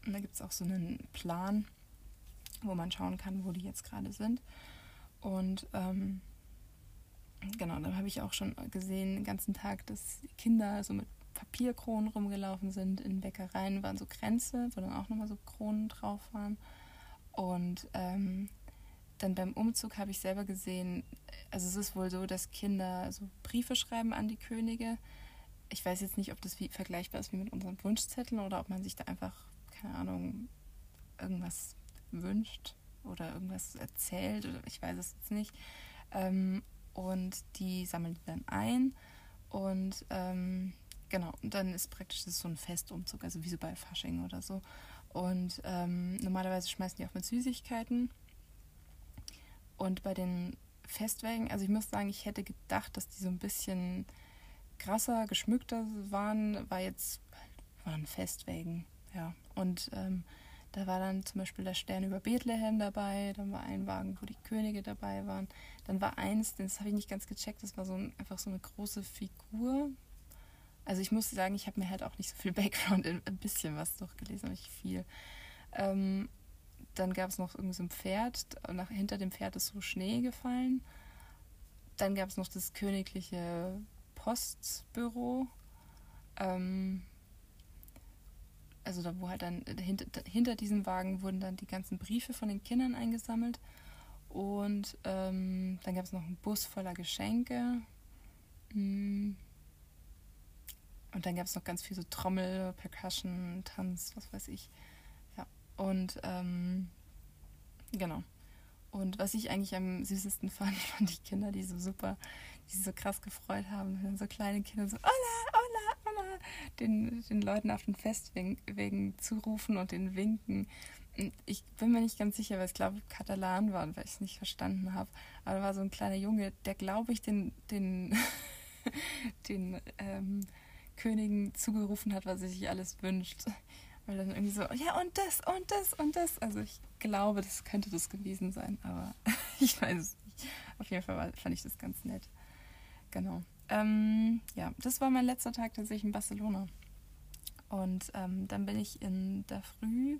Und da gibt es auch so einen Plan, wo man schauen kann, wo die jetzt gerade sind. Und ähm, genau, dann habe ich auch schon gesehen den ganzen Tag, dass Kinder so mit Papierkronen rumgelaufen sind. In Bäckereien waren so Kränze, wo dann auch nochmal so Kronen drauf waren. Und ähm, dann beim Umzug habe ich selber gesehen, also es ist wohl so, dass Kinder so Briefe schreiben an die Könige. Ich weiß jetzt nicht, ob das wie, vergleichbar ist wie mit unseren Wunschzetteln oder ob man sich da einfach, keine Ahnung, irgendwas wünscht oder irgendwas erzählt oder ich weiß es jetzt nicht. Ähm, und die sammeln die dann ein und ähm, genau, und dann ist praktisch das so ein Festumzug, also wie so bei Fasching oder so. Und ähm, normalerweise schmeißen die auch mit Süßigkeiten und bei den Festwägen, also ich muss sagen, ich hätte gedacht, dass die so ein bisschen krasser, geschmückter waren, war jetzt, waren Festwägen, ja. Und ähm, da war dann zum Beispiel der Stern über Bethlehem dabei, dann war ein Wagen, wo die Könige dabei waren. Dann war eins, das habe ich nicht ganz gecheckt, das war so ein, einfach so eine große Figur. Also ich muss sagen, ich habe mir halt auch nicht so viel Background, ein bisschen was durchgelesen, aber nicht viel. Ähm, dann gab es noch irgendwie so ein Pferd. Nach, hinter dem Pferd ist so Schnee gefallen. Dann gab es noch das königliche Postbüro. Ähm, also da wo halt dann hinter, hinter diesem Wagen wurden dann die ganzen Briefe von den Kindern eingesammelt. Und ähm, dann gab es noch einen Bus voller Geschenke. Mm. Und dann gab es noch ganz viel so Trommel, Percussion, Tanz, was weiß ich. Und ähm, genau. Und was ich eigentlich am süßesten fand, fand die Kinder, die so super, die sich so krass gefreut haben. So kleine Kinder so, Hola, den, den Leuten auf den Festwegen zurufen und den winken. Ich bin mir nicht ganz sicher, weil es glaube ich Katalan war, weil ich es nicht verstanden habe. Aber da war so ein kleiner Junge, der glaube ich den, den, den ähm, Königen zugerufen hat, was er sich alles wünscht. Weil dann irgendwie so, ja und das und das und das. Also ich glaube, das könnte das gewesen sein, aber ich weiß es nicht. Auf jeden Fall fand ich das ganz nett. Genau. Ähm, ja, das war mein letzter Tag tatsächlich in Barcelona. Und ähm, dann bin ich in der Früh,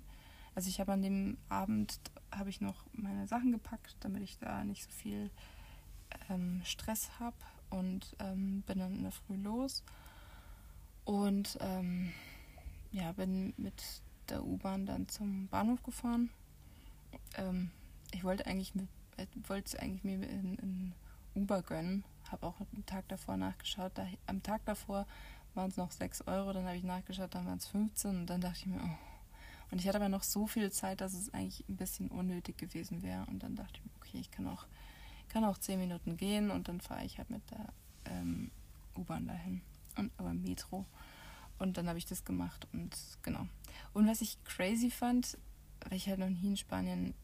Also ich habe an dem Abend habe ich noch meine Sachen gepackt, damit ich da nicht so viel ähm, Stress habe und ähm, bin dann in der Früh los und ähm, ja bin mit der U-Bahn dann zum Bahnhof gefahren. Ähm, ich wollte eigentlich mit, äh, wollte eigentlich mir in, in Uber gönnen, habe auch am Tag davor nachgeschaut. Da, am Tag davor waren es noch 6 Euro, dann habe ich nachgeschaut, dann waren es 15 und dann dachte ich mir, oh. Und ich hatte aber noch so viel Zeit, dass es eigentlich ein bisschen unnötig gewesen wäre. Und dann dachte ich mir, okay, ich kann auch, kann auch 10 Minuten gehen und dann fahre ich halt mit der ähm, U-Bahn dahin und oder Metro. Und dann habe ich das gemacht und genau. Und was ich crazy fand, weil ich halt noch nie in Spanien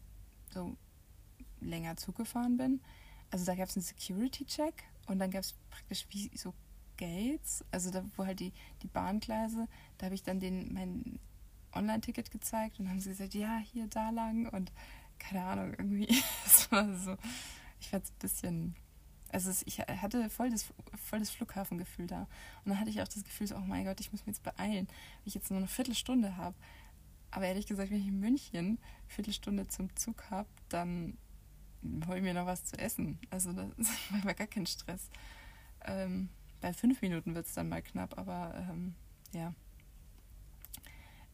so länger zugefahren bin, also da gab es einen Security-Check und dann gab es praktisch wie so Gates, also da, wo halt die, die Bahngleise, da habe ich dann den, mein Online-Ticket gezeigt und haben sie gesagt, ja, hier, da lang und keine Ahnung, irgendwie, es war so, ich fand es ein bisschen, also es, ich hatte voll das, voll das Flughafengefühl da und dann hatte ich auch das Gefühl, so, oh mein Gott, ich muss mich jetzt beeilen, weil ich jetzt nur eine Viertelstunde habe. Aber ehrlich gesagt, wenn ich in München eine Viertelstunde zum Zug habe, dann ich mir noch was zu essen. Also das war gar kein Stress. Ähm, bei fünf Minuten wird es dann mal knapp, aber ähm, ja.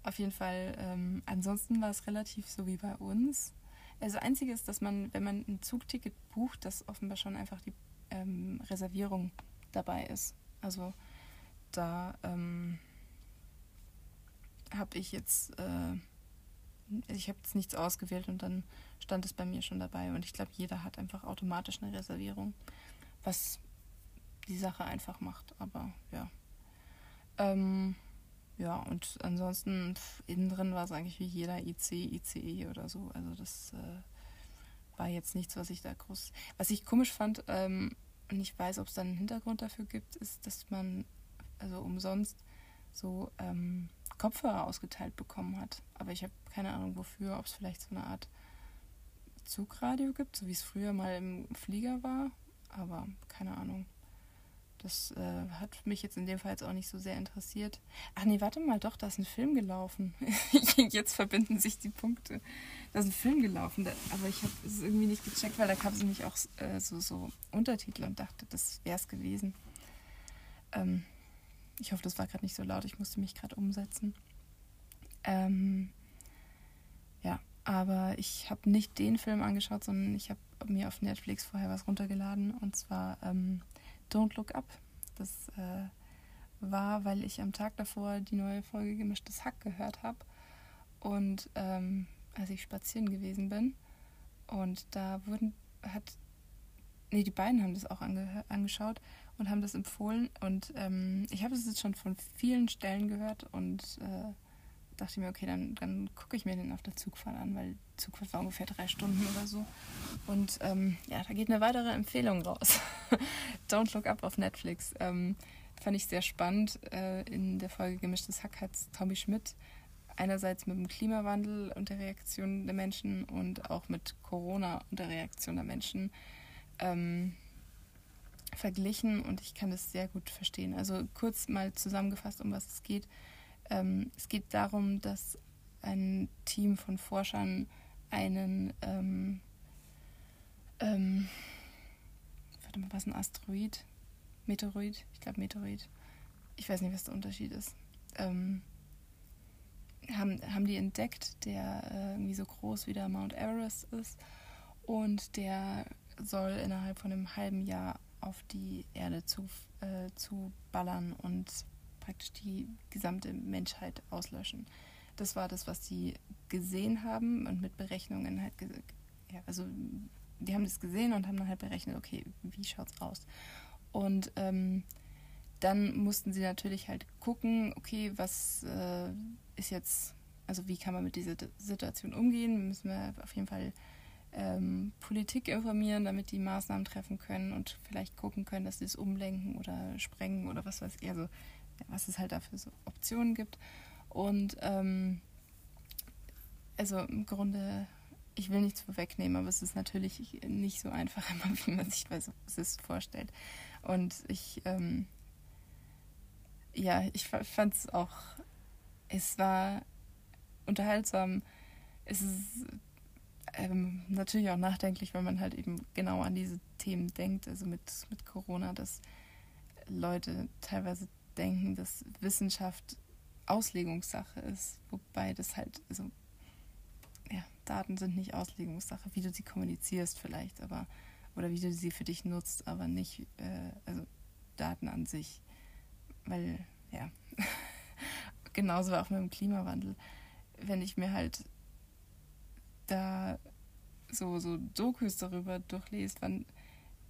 Auf jeden Fall, ähm, ansonsten war es relativ so wie bei uns. Also Einzige ist, dass man, wenn man ein Zugticket bucht, dass offenbar schon einfach die ähm, Reservierung dabei ist. Also da ähm, habe ich jetzt, äh, ich habe jetzt nichts ausgewählt und dann stand es bei mir schon dabei. Und ich glaube, jeder hat einfach automatisch eine Reservierung, was die Sache einfach macht. Aber ja. Ähm, ja, und ansonsten innen drin war es eigentlich wie jeder IC, ICE oder so. Also das äh, war jetzt nichts, was ich da groß. Was ich komisch fand, ähm, und ich weiß, ob es da einen Hintergrund dafür gibt, ist, dass man also umsonst so ähm, Kopfhörer ausgeteilt bekommen hat. Aber ich habe keine Ahnung wofür, ob es vielleicht so eine Art Zugradio gibt, so wie es früher mal im Flieger war. Aber keine Ahnung. Das äh, hat mich jetzt in dem Fall jetzt auch nicht so sehr interessiert. Ach nee, warte mal, doch, da ist ein Film gelaufen. jetzt verbinden sich die Punkte. Da ist ein Film gelaufen, da, aber ich habe es irgendwie nicht gecheckt, weil da gab es nämlich auch äh, so, so Untertitel und dachte, das wäre es gewesen. Ähm, ich hoffe, das war gerade nicht so laut, ich musste mich gerade umsetzen. Ähm, aber ich habe nicht den Film angeschaut, sondern ich habe mir auf Netflix vorher was runtergeladen und zwar ähm, Don't Look Up. Das äh, war, weil ich am Tag davor die neue Folge Gemischtes Hack gehört habe. Und ähm, als ich spazieren gewesen bin. Und da wurden, hat, nee, die beiden haben das auch ange, angeschaut und haben das empfohlen. Und ähm, ich habe es jetzt schon von vielen Stellen gehört und äh, dachte mir, okay, dann, dann gucke ich mir den auf der Zugfahrt an, weil Zugfahrt war ungefähr drei Stunden oder so. Und ähm, ja, da geht eine weitere Empfehlung raus. Don't Look Up auf Netflix. Ähm, fand ich sehr spannend. Äh, in der Folge Gemischtes Hack hat Tommy Schmidt einerseits mit dem Klimawandel und der Reaktion der Menschen und auch mit Corona und der Reaktion der Menschen ähm, verglichen und ich kann das sehr gut verstehen. Also kurz mal zusammengefasst, um was es geht. Ähm, es geht darum, dass ein Team von Forschern einen, ähm, ähm, warte mal, was ein Asteroid? Meteoroid? Ich glaube Meteoroid. Ich weiß nicht, was der Unterschied ist. Ähm, haben, haben die entdeckt, der äh, irgendwie so groß wie der Mount Everest ist und der soll innerhalb von einem halben Jahr auf die Erde zu, äh, zu ballern und praktisch die gesamte Menschheit auslöschen. Das war das, was sie gesehen haben und mit Berechnungen halt, ja, also die haben das gesehen und haben dann halt berechnet, okay, wie schaut's aus? Und ähm, dann mussten sie natürlich halt gucken, okay, was äh, ist jetzt, also wie kann man mit dieser Situation umgehen? Müssen wir auf jeden Fall ähm, Politik informieren, damit die Maßnahmen treffen können und vielleicht gucken können, dass sie es umlenken oder sprengen oder was weiß ich. Also was es halt dafür so Optionen gibt. Und ähm, also im Grunde, ich will nichts vorwegnehmen, aber es ist natürlich nicht so einfach immer, wie man sich bei so es vorstellt. Und ich, ähm, ja, ich fand es auch, es war unterhaltsam, es ist ähm, natürlich auch nachdenklich, wenn man halt eben genau an diese Themen denkt, also mit, mit Corona, dass Leute teilweise denken, dass Wissenschaft Auslegungssache ist, wobei das halt, also ja, Daten sind nicht Auslegungssache, wie du sie kommunizierst vielleicht, aber oder wie du sie für dich nutzt, aber nicht, äh, also Daten an sich, weil ja, genauso auch mit dem Klimawandel, wenn ich mir halt da so, so Dokus darüber durchlese, wann,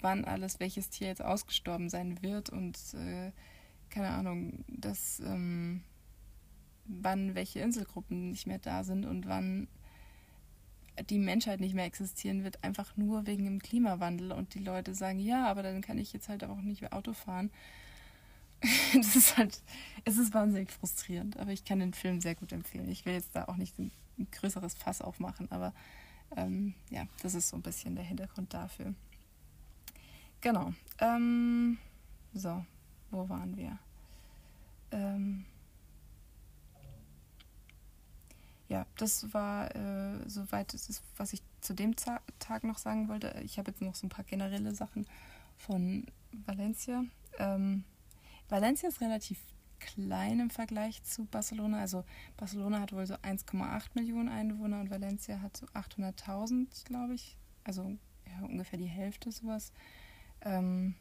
wann alles, welches Tier jetzt ausgestorben sein wird und äh, keine Ahnung, dass ähm, wann welche Inselgruppen nicht mehr da sind und wann die Menschheit nicht mehr existieren wird, einfach nur wegen dem Klimawandel und die Leute sagen, ja, aber dann kann ich jetzt halt auch nicht mehr Auto fahren. das ist halt, es ist wahnsinnig frustrierend, aber ich kann den Film sehr gut empfehlen. Ich will jetzt da auch nicht ein, größeres Fass aufmachen, aber ähm, ja, das ist so ein bisschen der Hintergrund dafür. Genau. Ähm, so, wo waren wir? Ähm, ja, das war äh, soweit, das ist, was ich zu dem Tag noch sagen wollte. Ich habe jetzt noch so ein paar generelle Sachen von Valencia. Ähm, Valencia ist relativ klein im Vergleich zu Barcelona. Also Barcelona hat wohl so 1,8 Millionen Einwohner und Valencia hat so 800.000, glaube ich. Also ja, ungefähr die Hälfte sowas. Ähm,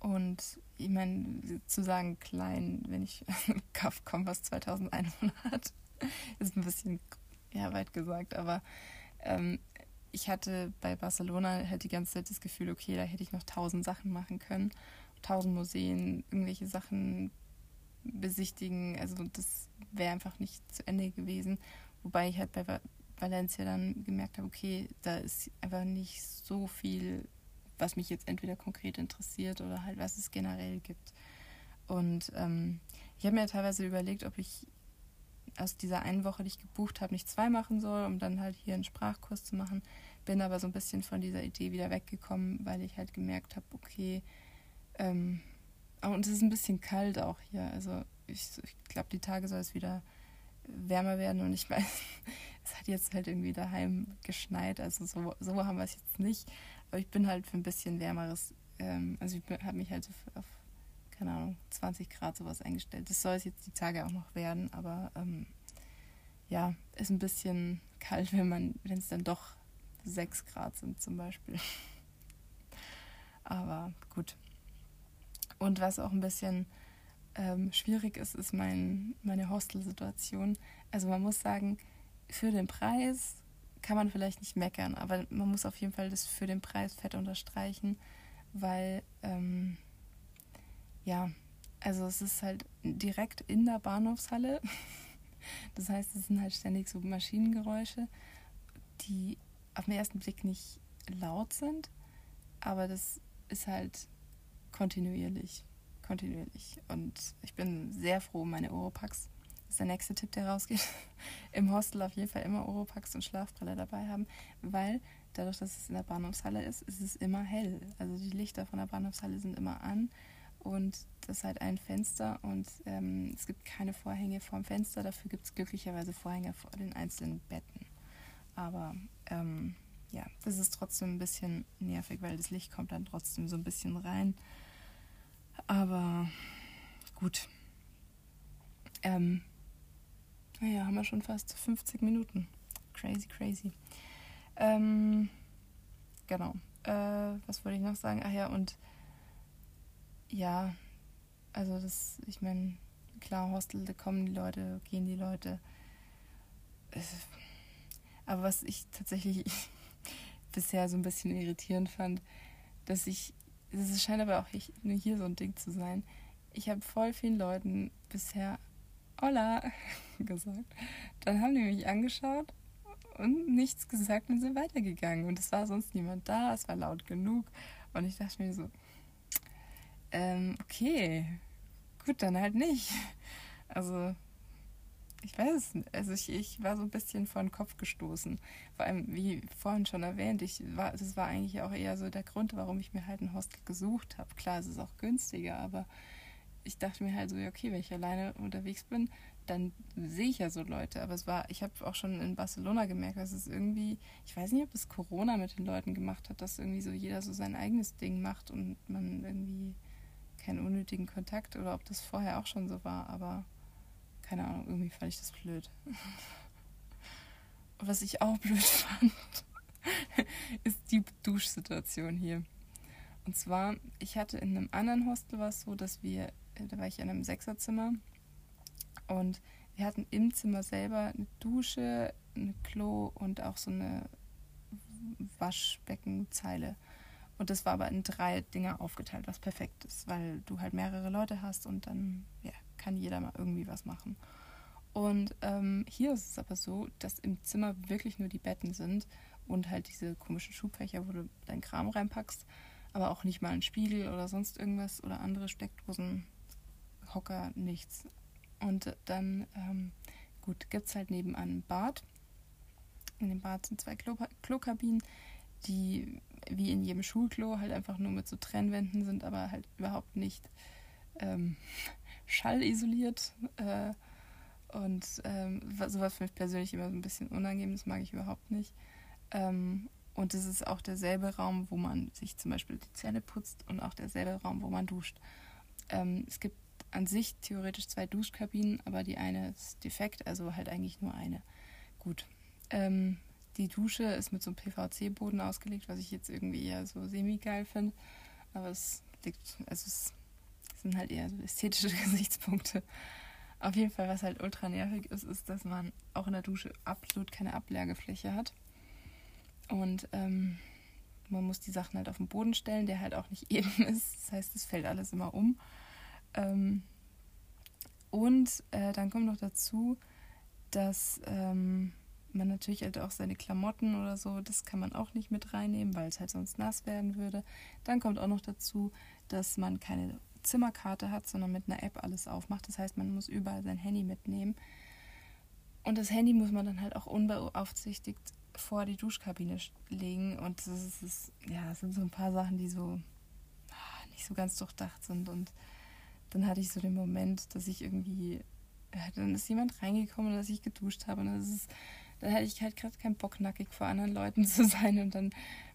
und ich meine, zu sagen klein, wenn ich Kaff komme, was 2000 Einwohner hat, ist ein bisschen ja, weit gesagt. Aber ähm, ich hatte bei Barcelona halt die ganze Zeit das Gefühl, okay, da hätte ich noch tausend Sachen machen können. Tausend Museen, irgendwelche Sachen besichtigen. Also das wäre einfach nicht zu Ende gewesen. Wobei ich halt bei Valencia dann gemerkt habe, okay, da ist einfach nicht so viel was mich jetzt entweder konkret interessiert oder halt was es generell gibt. Und ähm, ich habe mir teilweise überlegt, ob ich aus dieser einen Woche, die ich gebucht habe, nicht zwei machen soll, um dann halt hier einen Sprachkurs zu machen. Bin aber so ein bisschen von dieser Idee wieder weggekommen, weil ich halt gemerkt habe, okay, ähm, und es ist ein bisschen kalt auch hier. Also ich, ich glaube, die Tage soll es wieder wärmer werden und ich weiß, es hat jetzt halt irgendwie daheim geschneit, also so, so haben wir es jetzt nicht. Aber ich bin halt für ein bisschen wärmeres, ähm, also ich habe mich halt so auf, keine Ahnung, 20 Grad sowas eingestellt. Das soll es jetzt die Tage auch noch werden, aber ähm, ja, ist ein bisschen kalt, wenn man, wenn es dann doch 6 Grad sind zum Beispiel. aber gut. Und was auch ein bisschen ähm, schwierig ist, ist mein, meine Hostelsituation. Also man muss sagen, für den Preis kann man vielleicht nicht meckern, aber man muss auf jeden Fall das für den Preis fett unterstreichen, weil ähm, ja, also es ist halt direkt in der Bahnhofshalle. Das heißt, es sind halt ständig so Maschinengeräusche, die auf den ersten Blick nicht laut sind, aber das ist halt kontinuierlich. Kontinuierlich. Und ich bin sehr froh um meine Oropax ist der nächste Tipp, der rausgeht. Im Hostel auf jeden Fall immer Oropax und Schlafbrille dabei haben, weil dadurch, dass es in der Bahnhofshalle ist, ist es immer hell. Also die Lichter von der Bahnhofshalle sind immer an und das ist halt ein Fenster und ähm, es gibt keine Vorhänge vorm Fenster, dafür gibt es glücklicherweise Vorhänge vor den einzelnen Betten. Aber ähm, ja, das ist trotzdem ein bisschen nervig, weil das Licht kommt dann trotzdem so ein bisschen rein. Aber gut. Ähm, naja, haben wir schon fast 50 Minuten. Crazy, crazy. Ähm, genau. Äh, was wollte ich noch sagen? Ach ja, und ja, also das, ich meine, klar, Hostel, da kommen die Leute, gehen die Leute. Aber was ich tatsächlich bisher so ein bisschen irritierend fand, dass ich, es scheint aber auch nur hier so ein Ding zu sein. Ich habe voll vielen Leuten bisher Hola gesagt. Dann haben die mich angeschaut und nichts gesagt und sind weitergegangen. Und es war sonst niemand da, es war laut genug. Und ich dachte mir so, ähm, okay, gut, dann halt nicht. Also, ich weiß es nicht. Also ich, ich war so ein bisschen vor den Kopf gestoßen. Vor allem, wie vorhin schon erwähnt, ich war, das war eigentlich auch eher so der Grund, warum ich mir halt ein Hostel gesucht habe. Klar, es ist auch günstiger, aber ich dachte mir halt so, okay, wenn ich alleine unterwegs bin, dann sehe ich ja so Leute. Aber es war, ich habe auch schon in Barcelona gemerkt, dass es irgendwie, ich weiß nicht, ob es Corona mit den Leuten gemacht hat, dass irgendwie so jeder so sein eigenes Ding macht und man irgendwie keinen unnötigen Kontakt oder ob das vorher auch schon so war, aber keine Ahnung, irgendwie fand ich das blöd. Was ich auch blöd fand, ist die Duschsituation hier. Und zwar, ich hatte in einem anderen Hostel was so, dass wir, da war ich in einem Sechserzimmer und wir hatten im Zimmer selber eine Dusche, ein Klo und auch so eine Waschbeckenzeile. Und das war aber in drei Dinge aufgeteilt, was perfekt ist, weil du halt mehrere Leute hast und dann ja, kann jeder mal irgendwie was machen. Und ähm, hier ist es aber so, dass im Zimmer wirklich nur die Betten sind und halt diese komischen Schubfächer, wo du deinen Kram reinpackst, aber auch nicht mal ein Spiegel oder sonst irgendwas oder andere Steckdosen, Hocker, nichts. Und dann, ähm, gut, gibt es halt nebenan ein Bad. In dem Bad sind zwei Klo Klokabinen, die wie in jedem Schulklo halt einfach nur mit so Trennwänden sind, aber halt überhaupt nicht ähm, schallisoliert. Äh, und ähm, sowas für mich persönlich immer so ein bisschen unangenehm, das mag ich überhaupt nicht. Ähm, und es ist auch derselbe Raum, wo man sich zum Beispiel die Zähne putzt und auch derselbe Raum, wo man duscht. Ähm, es gibt an sich theoretisch zwei Duschkabinen, aber die eine ist defekt, also halt eigentlich nur eine. Gut. Ähm, die Dusche ist mit so einem PVC-Boden ausgelegt, was ich jetzt irgendwie eher so semi-geil finde. Aber es liegt, also es sind halt eher so ästhetische Gesichtspunkte. Auf jeden Fall, was halt ultra nervig ist, ist, dass man auch in der Dusche absolut keine Ablagefläche hat. Und ähm, man muss die Sachen halt auf den Boden stellen, der halt auch nicht eben ist. Das heißt, es fällt alles immer um. Ähm, und äh, dann kommt noch dazu, dass ähm, man natürlich halt auch seine Klamotten oder so, das kann man auch nicht mit reinnehmen, weil es halt sonst nass werden würde. Dann kommt auch noch dazu, dass man keine Zimmerkarte hat, sondern mit einer App alles aufmacht. Das heißt, man muss überall sein Handy mitnehmen. Und das Handy muss man dann halt auch unbeaufsichtigt vor die Duschkabine legen. Und das ist, ja, das sind so ein paar Sachen, die so ah, nicht so ganz durchdacht sind. Und dann hatte ich so den Moment, dass ich irgendwie, ja, dann ist jemand reingekommen, dass ich geduscht habe. Und das ist dann hätte ich halt gerade keinen Bock, nackig vor anderen Leuten zu sein. Und dann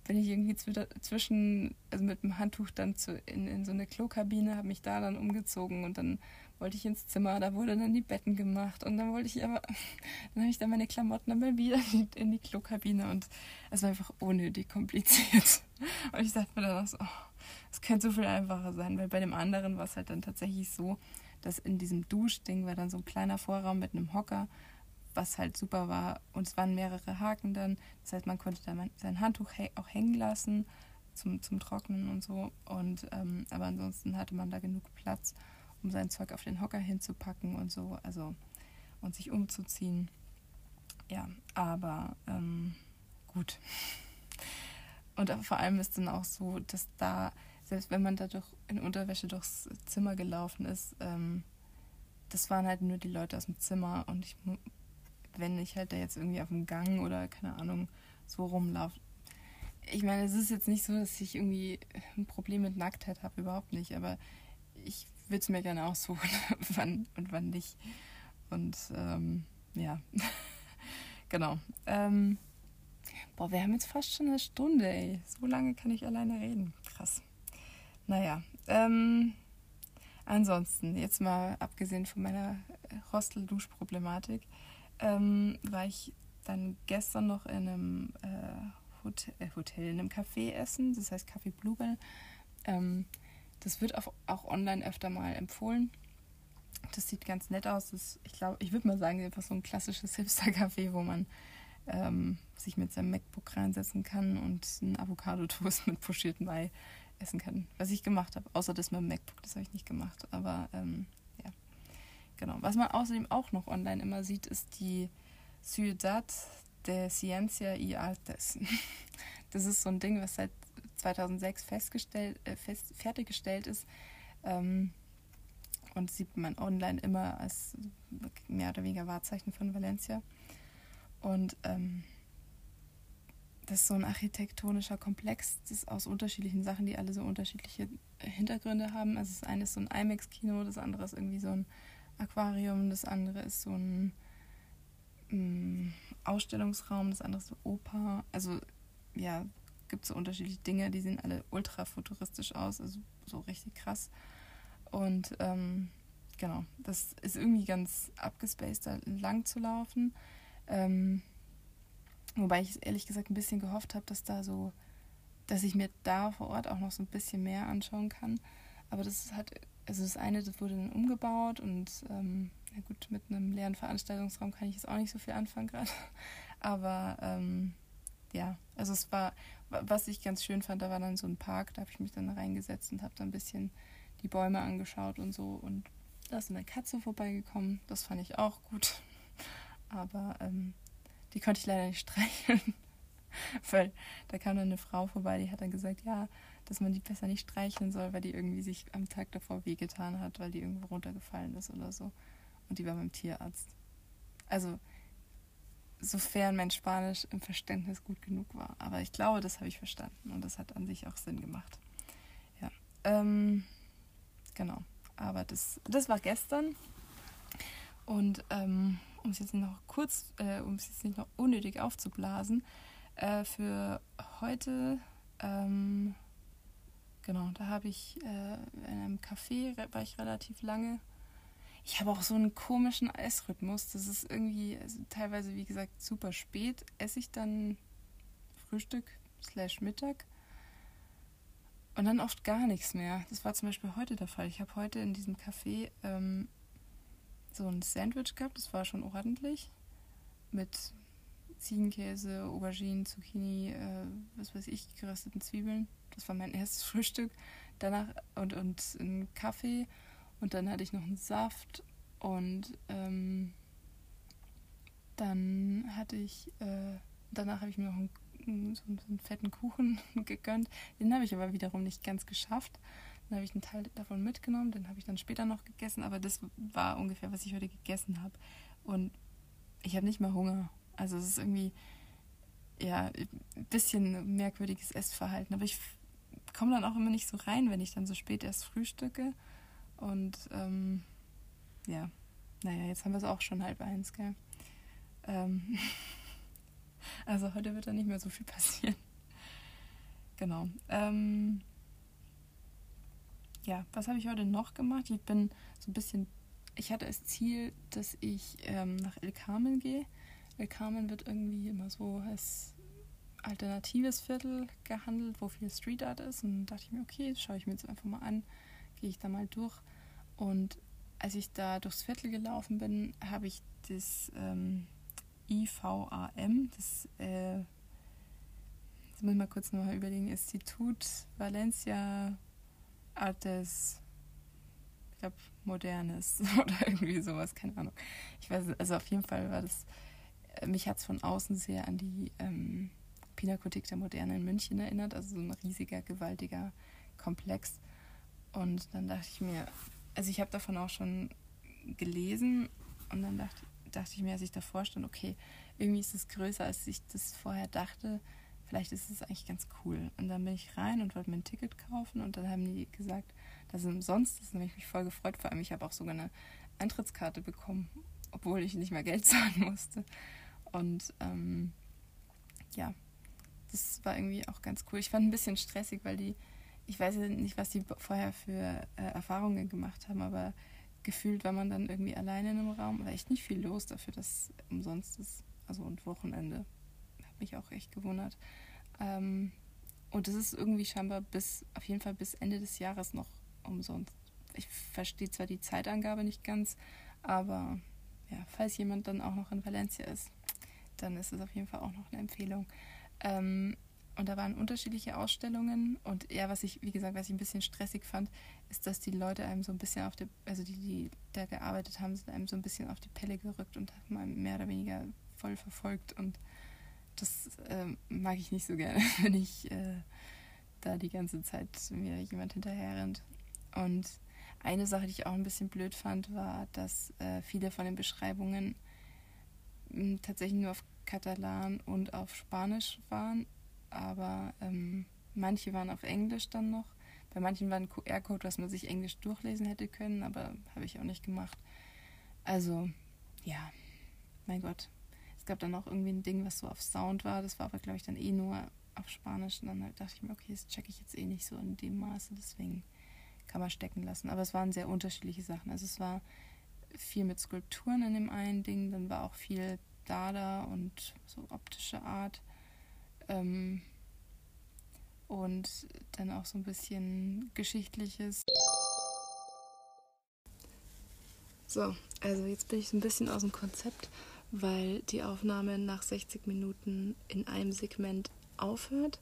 bin ich irgendwie zwischen, also mit dem Handtuch dann zu, in, in so eine Klokabine, habe mich da dann umgezogen und dann wollte ich ins Zimmer, da wurden dann die Betten gemacht und dann wollte ich aber, dann habe ich dann meine Klamotten dann mal wieder in die Klokabine und es war einfach unnötig kompliziert. Und ich dachte mir dann auch so, es könnte so viel einfacher sein, weil bei dem anderen war es halt dann tatsächlich so, dass in diesem Duschding war dann so ein kleiner Vorraum mit einem Hocker was halt super war. Und es waren mehrere Haken dann. Das heißt, man konnte da sein Handtuch auch hängen lassen zum, zum Trocknen und so. Und ähm, aber ansonsten hatte man da genug Platz, um sein Zeug auf den Hocker hinzupacken und so. Also und sich umzuziehen. Ja, aber ähm, gut. Und vor allem ist dann auch so, dass da, selbst wenn man da durch, in Unterwäsche durchs Zimmer gelaufen ist, ähm, das waren halt nur die Leute aus dem Zimmer und ich wenn ich halt da jetzt irgendwie auf dem Gang oder keine Ahnung so rumlaufe. Ich meine, es ist jetzt nicht so, dass ich irgendwie ein Problem mit Nacktheit habe, überhaupt nicht, aber ich würde es mir gerne aussuchen, wann und wann nicht. Und ähm, ja, genau. Ähm, boah, wir haben jetzt fast schon eine Stunde, ey. So lange kann ich alleine reden. Krass. Naja, ähm, ansonsten, jetzt mal abgesehen von meiner Hostel-Dusch-Problematik, ähm, war ich dann gestern noch in einem äh, Hotel, äh, Hotel, in einem Café essen, das heißt Café Bluebell. Ähm, das wird auch, auch online öfter mal empfohlen. Das sieht ganz nett aus. Das, ich glaube, ich würde mal sagen, einfach so ein klassisches Hipster-Café, wo man ähm, sich mit seinem MacBook reinsetzen kann und einen Avocado-Toast mit pochiertem Ei essen kann. Was ich gemacht habe. Außer das mit dem MacBook, das habe ich nicht gemacht. Aber ähm, Genau. Was man außerdem auch noch online immer sieht, ist die Ciudad de Ciencia y Artes. Das ist so ein Ding, was seit 2006 festgestellt, äh, fest, fertiggestellt ist. Ähm, und sieht man online immer als mehr oder weniger Wahrzeichen von Valencia. Und ähm, das ist so ein architektonischer Komplex das ist aus unterschiedlichen Sachen, die alle so unterschiedliche Hintergründe haben. Also das eine ist so ein IMAX-Kino, das andere ist irgendwie so ein Aquarium, das andere ist so ein mm, Ausstellungsraum, das andere ist so Oper. Also ja, gibt so unterschiedliche Dinge, die sehen alle ultra futuristisch aus, also so richtig krass. Und ähm, genau, das ist irgendwie ganz abgespaced, da lang zu laufen. Ähm, wobei ich ehrlich gesagt ein bisschen gehofft habe, dass da so, dass ich mir da vor Ort auch noch so ein bisschen mehr anschauen kann. Aber das hat, also das eine, das wurde dann umgebaut und ähm, ja gut, mit einem leeren Veranstaltungsraum kann ich jetzt auch nicht so viel anfangen gerade. Aber ähm, ja, also es war, was ich ganz schön fand, da war dann so ein Park, da habe ich mich dann reingesetzt und habe da ein bisschen die Bäume angeschaut und so. Und da ist eine Katze vorbeigekommen, das fand ich auch gut. Aber ähm, die konnte ich leider nicht streicheln. weil da kam dann eine Frau vorbei, die hat dann gesagt, ja, dass man die besser nicht streicheln soll, weil die irgendwie sich am Tag davor wehgetan hat, weil die irgendwo runtergefallen ist oder so. Und die war beim Tierarzt. Also, sofern mein Spanisch im Verständnis gut genug war. Aber ich glaube, das habe ich verstanden und das hat an sich auch Sinn gemacht. Ja. Ähm, genau. Aber das, das war gestern. Und ähm, um es jetzt noch kurz, äh, um es jetzt nicht noch unnötig aufzublasen, äh, für heute, ähm, genau, da habe ich äh, in einem Café, war ich relativ lange. Ich habe auch so einen komischen Essrhythmus. Das ist irgendwie, also teilweise, wie gesagt, super spät. Esse ich dann Frühstück slash Mittag und dann oft gar nichts mehr. Das war zum Beispiel heute der Fall. Ich habe heute in diesem Café ähm, so ein Sandwich gehabt, das war schon ordentlich. Mit Ziegenkäse, Auberginen, Zucchini, äh, was weiß ich, gerösteten Zwiebeln. Das war mein erstes Frühstück. Danach und, und ein Kaffee. Und dann hatte ich noch einen Saft. Und ähm, dann hatte ich, äh, danach habe ich mir noch einen, so einen fetten Kuchen gegönnt. Den habe ich aber wiederum nicht ganz geschafft. Dann habe ich einen Teil davon mitgenommen, den habe ich dann später noch gegessen, aber das war ungefähr, was ich heute gegessen habe. Und ich habe nicht mehr Hunger. Also es ist irgendwie, ja, ein bisschen merkwürdiges Essverhalten. Aber ich komme dann auch immer nicht so rein, wenn ich dann so spät erst frühstücke. Und ähm, ja, naja, jetzt haben wir es auch schon halb eins, gell? Ähm also heute wird da nicht mehr so viel passieren. Genau. Ähm ja, was habe ich heute noch gemacht? Ich bin so ein bisschen, ich hatte als Ziel, dass ich ähm, nach El Carmen gehe. El Carmen wird irgendwie immer so als alternatives Viertel gehandelt, wo viel Street Art ist. Und dachte ich mir, okay, schaue ich mir jetzt einfach mal an, gehe ich da mal durch. Und als ich da durchs Viertel gelaufen bin, habe ich das ähm, IVAM, das, äh, jetzt muss ich mal kurz nochmal überlegen, Institut Valencia Artes, ich glaube, Modernes oder irgendwie sowas, keine Ahnung. Ich weiß, also auf jeden Fall war das, äh, mich hat es von außen sehr an die ähm, Pinakothek der Moderne in München erinnert, also so ein riesiger, gewaltiger Komplex. Und dann dachte ich mir, also ich habe davon auch schon gelesen und dann dachte, dachte ich mir, als ich davor stand, okay, irgendwie ist es größer, als ich das vorher dachte vielleicht ist es eigentlich ganz cool. Und dann bin ich rein und wollte mir ein Ticket kaufen und dann haben die gesagt, dass es umsonst ist. Und habe ich mich voll gefreut. Vor allem, ich habe auch sogar eine Eintrittskarte bekommen, obwohl ich nicht mehr Geld zahlen musste. Und ähm, ja, das war irgendwie auch ganz cool. Ich fand ein bisschen stressig, weil die, ich weiß nicht, was die vorher für äh, Erfahrungen gemacht haben, aber gefühlt war man dann irgendwie alleine in einem Raum. War echt nicht viel los dafür, dass umsonst ist. Also und Wochenende mich auch echt gewundert. Ähm, und das ist irgendwie scheinbar bis, auf jeden Fall bis Ende des Jahres noch umsonst. Ich verstehe zwar die Zeitangabe nicht ganz, aber ja, falls jemand dann auch noch in Valencia ist, dann ist es auf jeden Fall auch noch eine Empfehlung. Ähm, und da waren unterschiedliche Ausstellungen und ja, was ich, wie gesagt, was ich ein bisschen stressig fand, ist, dass die Leute einem so ein bisschen auf der, also die, die da gearbeitet haben, sind einem so ein bisschen auf die Pelle gerückt und haben einem mehr oder weniger voll verfolgt und das äh, mag ich nicht so gerne, wenn ich äh, da die ganze Zeit mir jemand hinterher rennt. Und eine Sache, die ich auch ein bisschen blöd fand, war, dass äh, viele von den Beschreibungen mh, hm, tatsächlich nur auf Katalan und auf Spanisch waren, aber ähm, manche waren auf Englisch dann noch. Bei manchen war ein QR-Code, was man sich Englisch durchlesen hätte können, aber habe ich auch nicht gemacht. Also, ja, mein Gott. Es gab dann auch irgendwie ein Ding, was so auf Sound war. Das war aber, glaube ich, dann eh nur auf Spanisch. Und dann dachte ich mir, okay, das checke ich jetzt eh nicht so in dem Maße. Deswegen kann man stecken lassen. Aber es waren sehr unterschiedliche Sachen. Also es war viel mit Skulpturen in dem einen Ding. Dann war auch viel Dada und so optische Art. Ähm, und dann auch so ein bisschen Geschichtliches. So, also jetzt bin ich so ein bisschen aus dem Konzept, weil die Aufnahme nach 60 Minuten in einem Segment aufhört.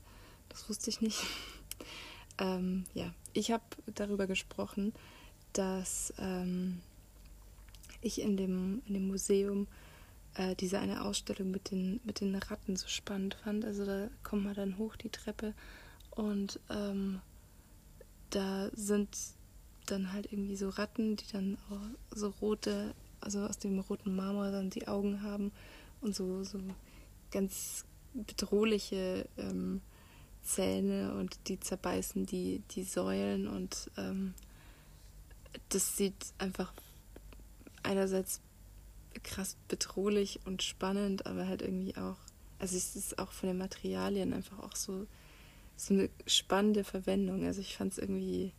Das wusste ich nicht. ähm, ja, ich habe darüber gesprochen, dass ähm, ich in dem, in dem Museum äh, diese eine Ausstellung mit den, mit den Ratten so spannend fand. Also da kommt man dann hoch die Treppe und ähm, da sind dann halt irgendwie so Ratten, die dann auch so rote, also aus dem roten Marmor dann die Augen haben und so, so ganz bedrohliche ähm, Zähne und die zerbeißen die, die Säulen und ähm, das sieht einfach einerseits krass bedrohlich und spannend, aber halt irgendwie auch, also es ist auch von den Materialien einfach auch so, so eine spannende Verwendung. Also ich fand es irgendwie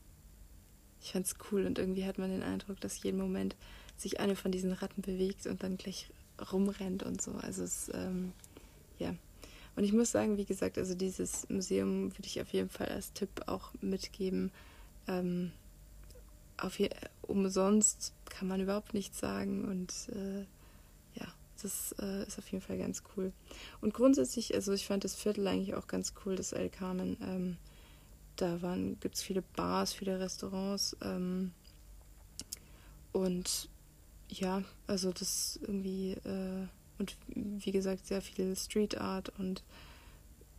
ich fand es cool und irgendwie hat man den Eindruck, dass jeden Moment sich eine von diesen Ratten bewegt und dann gleich rumrennt und so. Also es, ähm, ja. Und ich muss sagen, wie gesagt, also dieses Museum würde ich auf jeden Fall als Tipp auch mitgeben. Ähm, auf je, umsonst kann man überhaupt nichts sagen und äh, ja, das äh, ist auf jeden Fall ganz cool. Und grundsätzlich, also ich fand das Viertel eigentlich auch ganz cool, das El Carmen. Ähm, da gibt es viele Bars, viele Restaurants. Ähm, und ja, also das irgendwie, äh, und wie gesagt, sehr viel Street Art und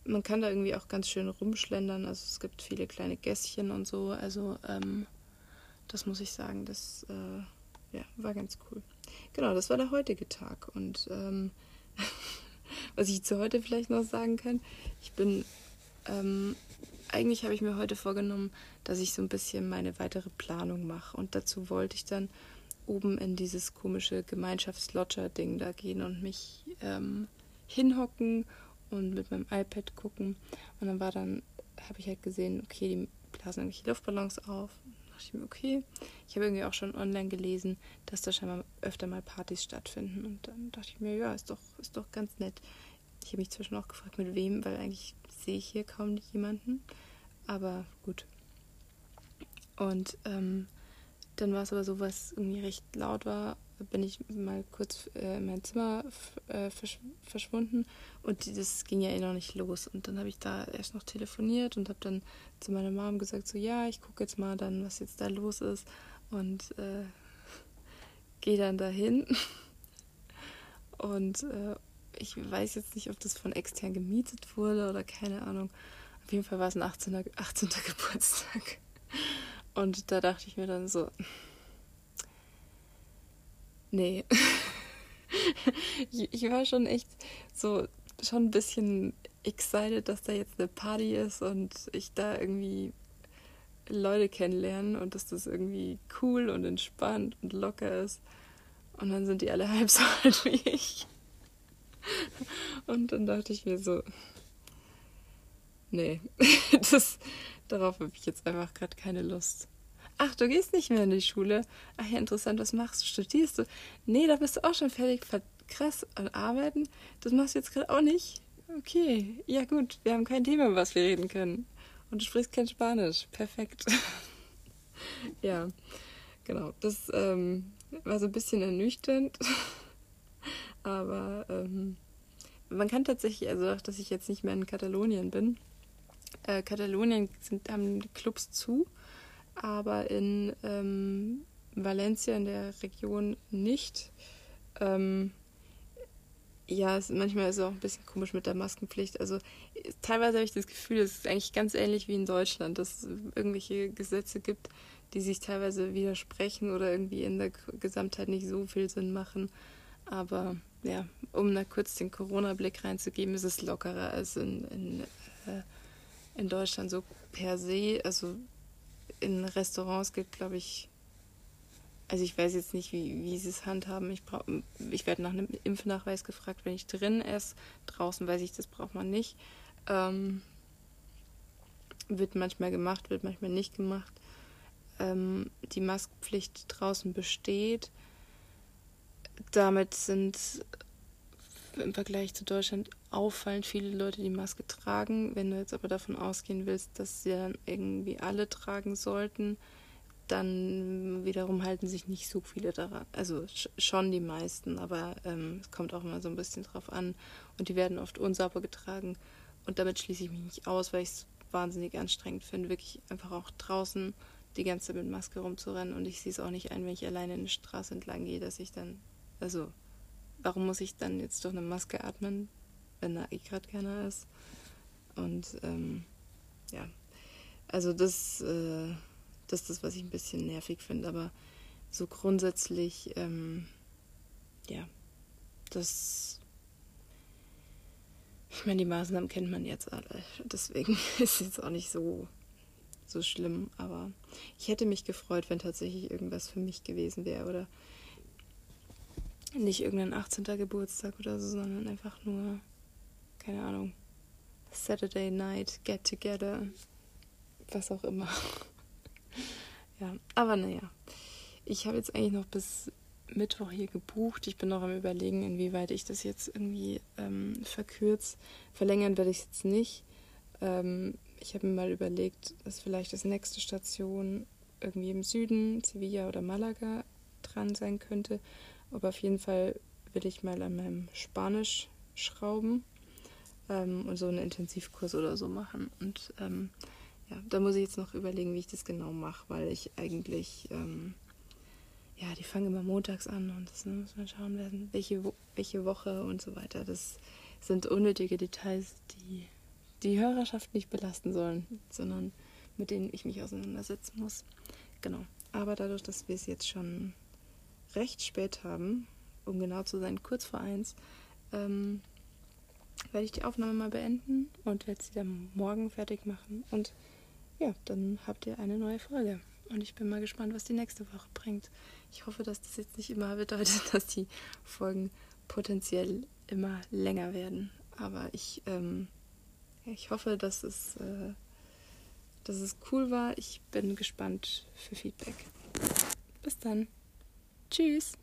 man kann da irgendwie auch ganz schön rumschlendern. Also es gibt viele kleine Gässchen und so. Also ähm, das muss ich sagen, das äh, ja, war ganz cool. Genau, das war der heutige Tag. Und ähm, was ich zu heute vielleicht noch sagen kann, ich bin ähm, eigentlich habe ich mir heute vorgenommen, dass ich so ein bisschen meine weitere Planung mache. Und dazu wollte ich dann oben in dieses komische Gemeinschaftslodger-Ding da gehen und mich ähm, hinhocken und mit meinem iPad gucken. Und dann war dann, habe ich halt gesehen, okay, die blasen irgendwelche Luftballons auf. Da dachte ich mir, okay. Ich habe irgendwie auch schon online gelesen, dass da scheinbar öfter mal Partys stattfinden. Und dann dachte ich mir, ja, ist doch, ist doch ganz nett. Ich habe mich zwischen auch gefragt, mit wem, weil eigentlich sehe ich hier kaum jemanden. Aber gut. Und ähm, dann war es aber so, was irgendwie recht laut war, bin ich mal kurz äh, in mein Zimmer äh, versch verschwunden und das ging ja eh noch nicht los. Und dann habe ich da erst noch telefoniert und habe dann zu meiner Mom gesagt, so ja, ich gucke jetzt mal dann, was jetzt da los ist und äh, gehe dann dahin. und äh, ich weiß jetzt nicht, ob das von extern gemietet wurde oder keine Ahnung. Auf jeden Fall war es ein 18. 18. Geburtstag. Und da dachte ich mir dann so, nee. ich war schon echt so, schon ein bisschen excited, dass da jetzt eine Party ist und ich da irgendwie Leute kennenlernen und dass das irgendwie cool und entspannt und locker ist. Und dann sind die alle halb so alt wie ich. Und dann dachte ich mir so, nee, das, darauf habe ich jetzt einfach gerade keine Lust. Ach, du gehst nicht mehr in die Schule. Ach ja, interessant, was machst du? Studierst du? Nee, da bist du auch schon fertig. Krass, an Arbeiten? Das machst du jetzt gerade auch nicht? Okay, ja gut, wir haben kein Thema, über was wir reden können. Und du sprichst kein Spanisch. Perfekt. ja, genau. Das ähm, war so ein bisschen ernüchternd. Aber ähm, man kann tatsächlich, also auch, dass ich jetzt nicht mehr in Katalonien bin. Äh, Katalonien sind, haben die Clubs zu, aber in ähm, Valencia, in der Region, nicht. Ähm, ja, es, manchmal ist es auch ein bisschen komisch mit der Maskenpflicht. Also teilweise habe ich das Gefühl, es ist eigentlich ganz ähnlich wie in Deutschland, dass es irgendwelche Gesetze gibt, die sich teilweise widersprechen oder irgendwie in der Gesamtheit nicht so viel Sinn machen. Aber ja, um da kurz den Corona-Blick reinzugeben, ist es lockerer als in, in, äh, in Deutschland so per se. Also in Restaurants gilt, glaube ich, also ich weiß jetzt nicht, wie, wie sie es handhaben. Ich, ich werde nach einem Impfnachweis gefragt, wenn ich drin esse. Draußen weiß ich, das braucht man nicht. Ähm, wird manchmal gemacht, wird manchmal nicht gemacht. Ähm, die Maskenpflicht draußen besteht. Damit sind im Vergleich zu Deutschland auffallend viele Leute die Maske tragen. Wenn du jetzt aber davon ausgehen willst, dass sie dann irgendwie alle tragen sollten, dann wiederum halten sich nicht so viele daran. Also schon die meisten, aber ähm, es kommt auch immer so ein bisschen drauf an. Und die werden oft unsauber getragen. Und damit schließe ich mich nicht aus, weil ich es wahnsinnig anstrengend finde, wirklich einfach auch draußen die ganze Zeit mit Maske rumzurennen. Und ich sehe es auch nicht ein, wenn ich alleine in der Straße entlang gehe, dass ich dann, also warum muss ich dann jetzt durch eine Maske atmen, wenn da eh gerade keiner ist? Und ähm, ja, also das, äh, das ist das, was ich ein bisschen nervig finde, aber so grundsätzlich, ähm, ja, das. Ich meine, die Maßnahmen kennt man jetzt alle. Deswegen ist es jetzt auch nicht so, so schlimm. Aber ich hätte mich gefreut, wenn tatsächlich irgendwas für mich gewesen wäre. Oder nicht irgendein 18. Geburtstag oder so, sondern einfach nur, keine Ahnung, Saturday Night, Get Together, was auch immer. ja, aber naja, ich habe jetzt eigentlich noch bis Mittwoch hier gebucht. Ich bin noch am Überlegen, inwieweit ich das jetzt irgendwie ähm, verkürze. Verlängern werde ich es jetzt nicht. Ähm, ich habe mir mal überlegt, dass vielleicht das nächste Station irgendwie im Süden, Sevilla oder Malaga dran sein könnte. Aber auf jeden Fall will ich mal an meinem Spanisch schrauben ähm, und so einen Intensivkurs oder so machen. Und ähm, ja, da muss ich jetzt noch überlegen, wie ich das genau mache, weil ich eigentlich, ähm, ja, die fangen immer montags an und das ne, muss man schauen werden, welche, welche Woche und so weiter. Das sind unnötige Details, die die Hörerschaft nicht belasten sollen, sondern mit denen ich mich auseinandersetzen muss. Genau. Aber dadurch, dass wir es jetzt schon recht spät haben, um genau zu sein, kurz vor eins, ähm, werde ich die Aufnahme mal beenden und werde sie dann morgen fertig machen. Und ja, dann habt ihr eine neue Folge. Und ich bin mal gespannt, was die nächste Woche bringt. Ich hoffe, dass das jetzt nicht immer bedeutet, dass die Folgen potenziell immer länger werden. Aber ich, ähm, ich hoffe, dass es, äh, dass es cool war. Ich bin gespannt für Feedback. Bis dann. Tschüss.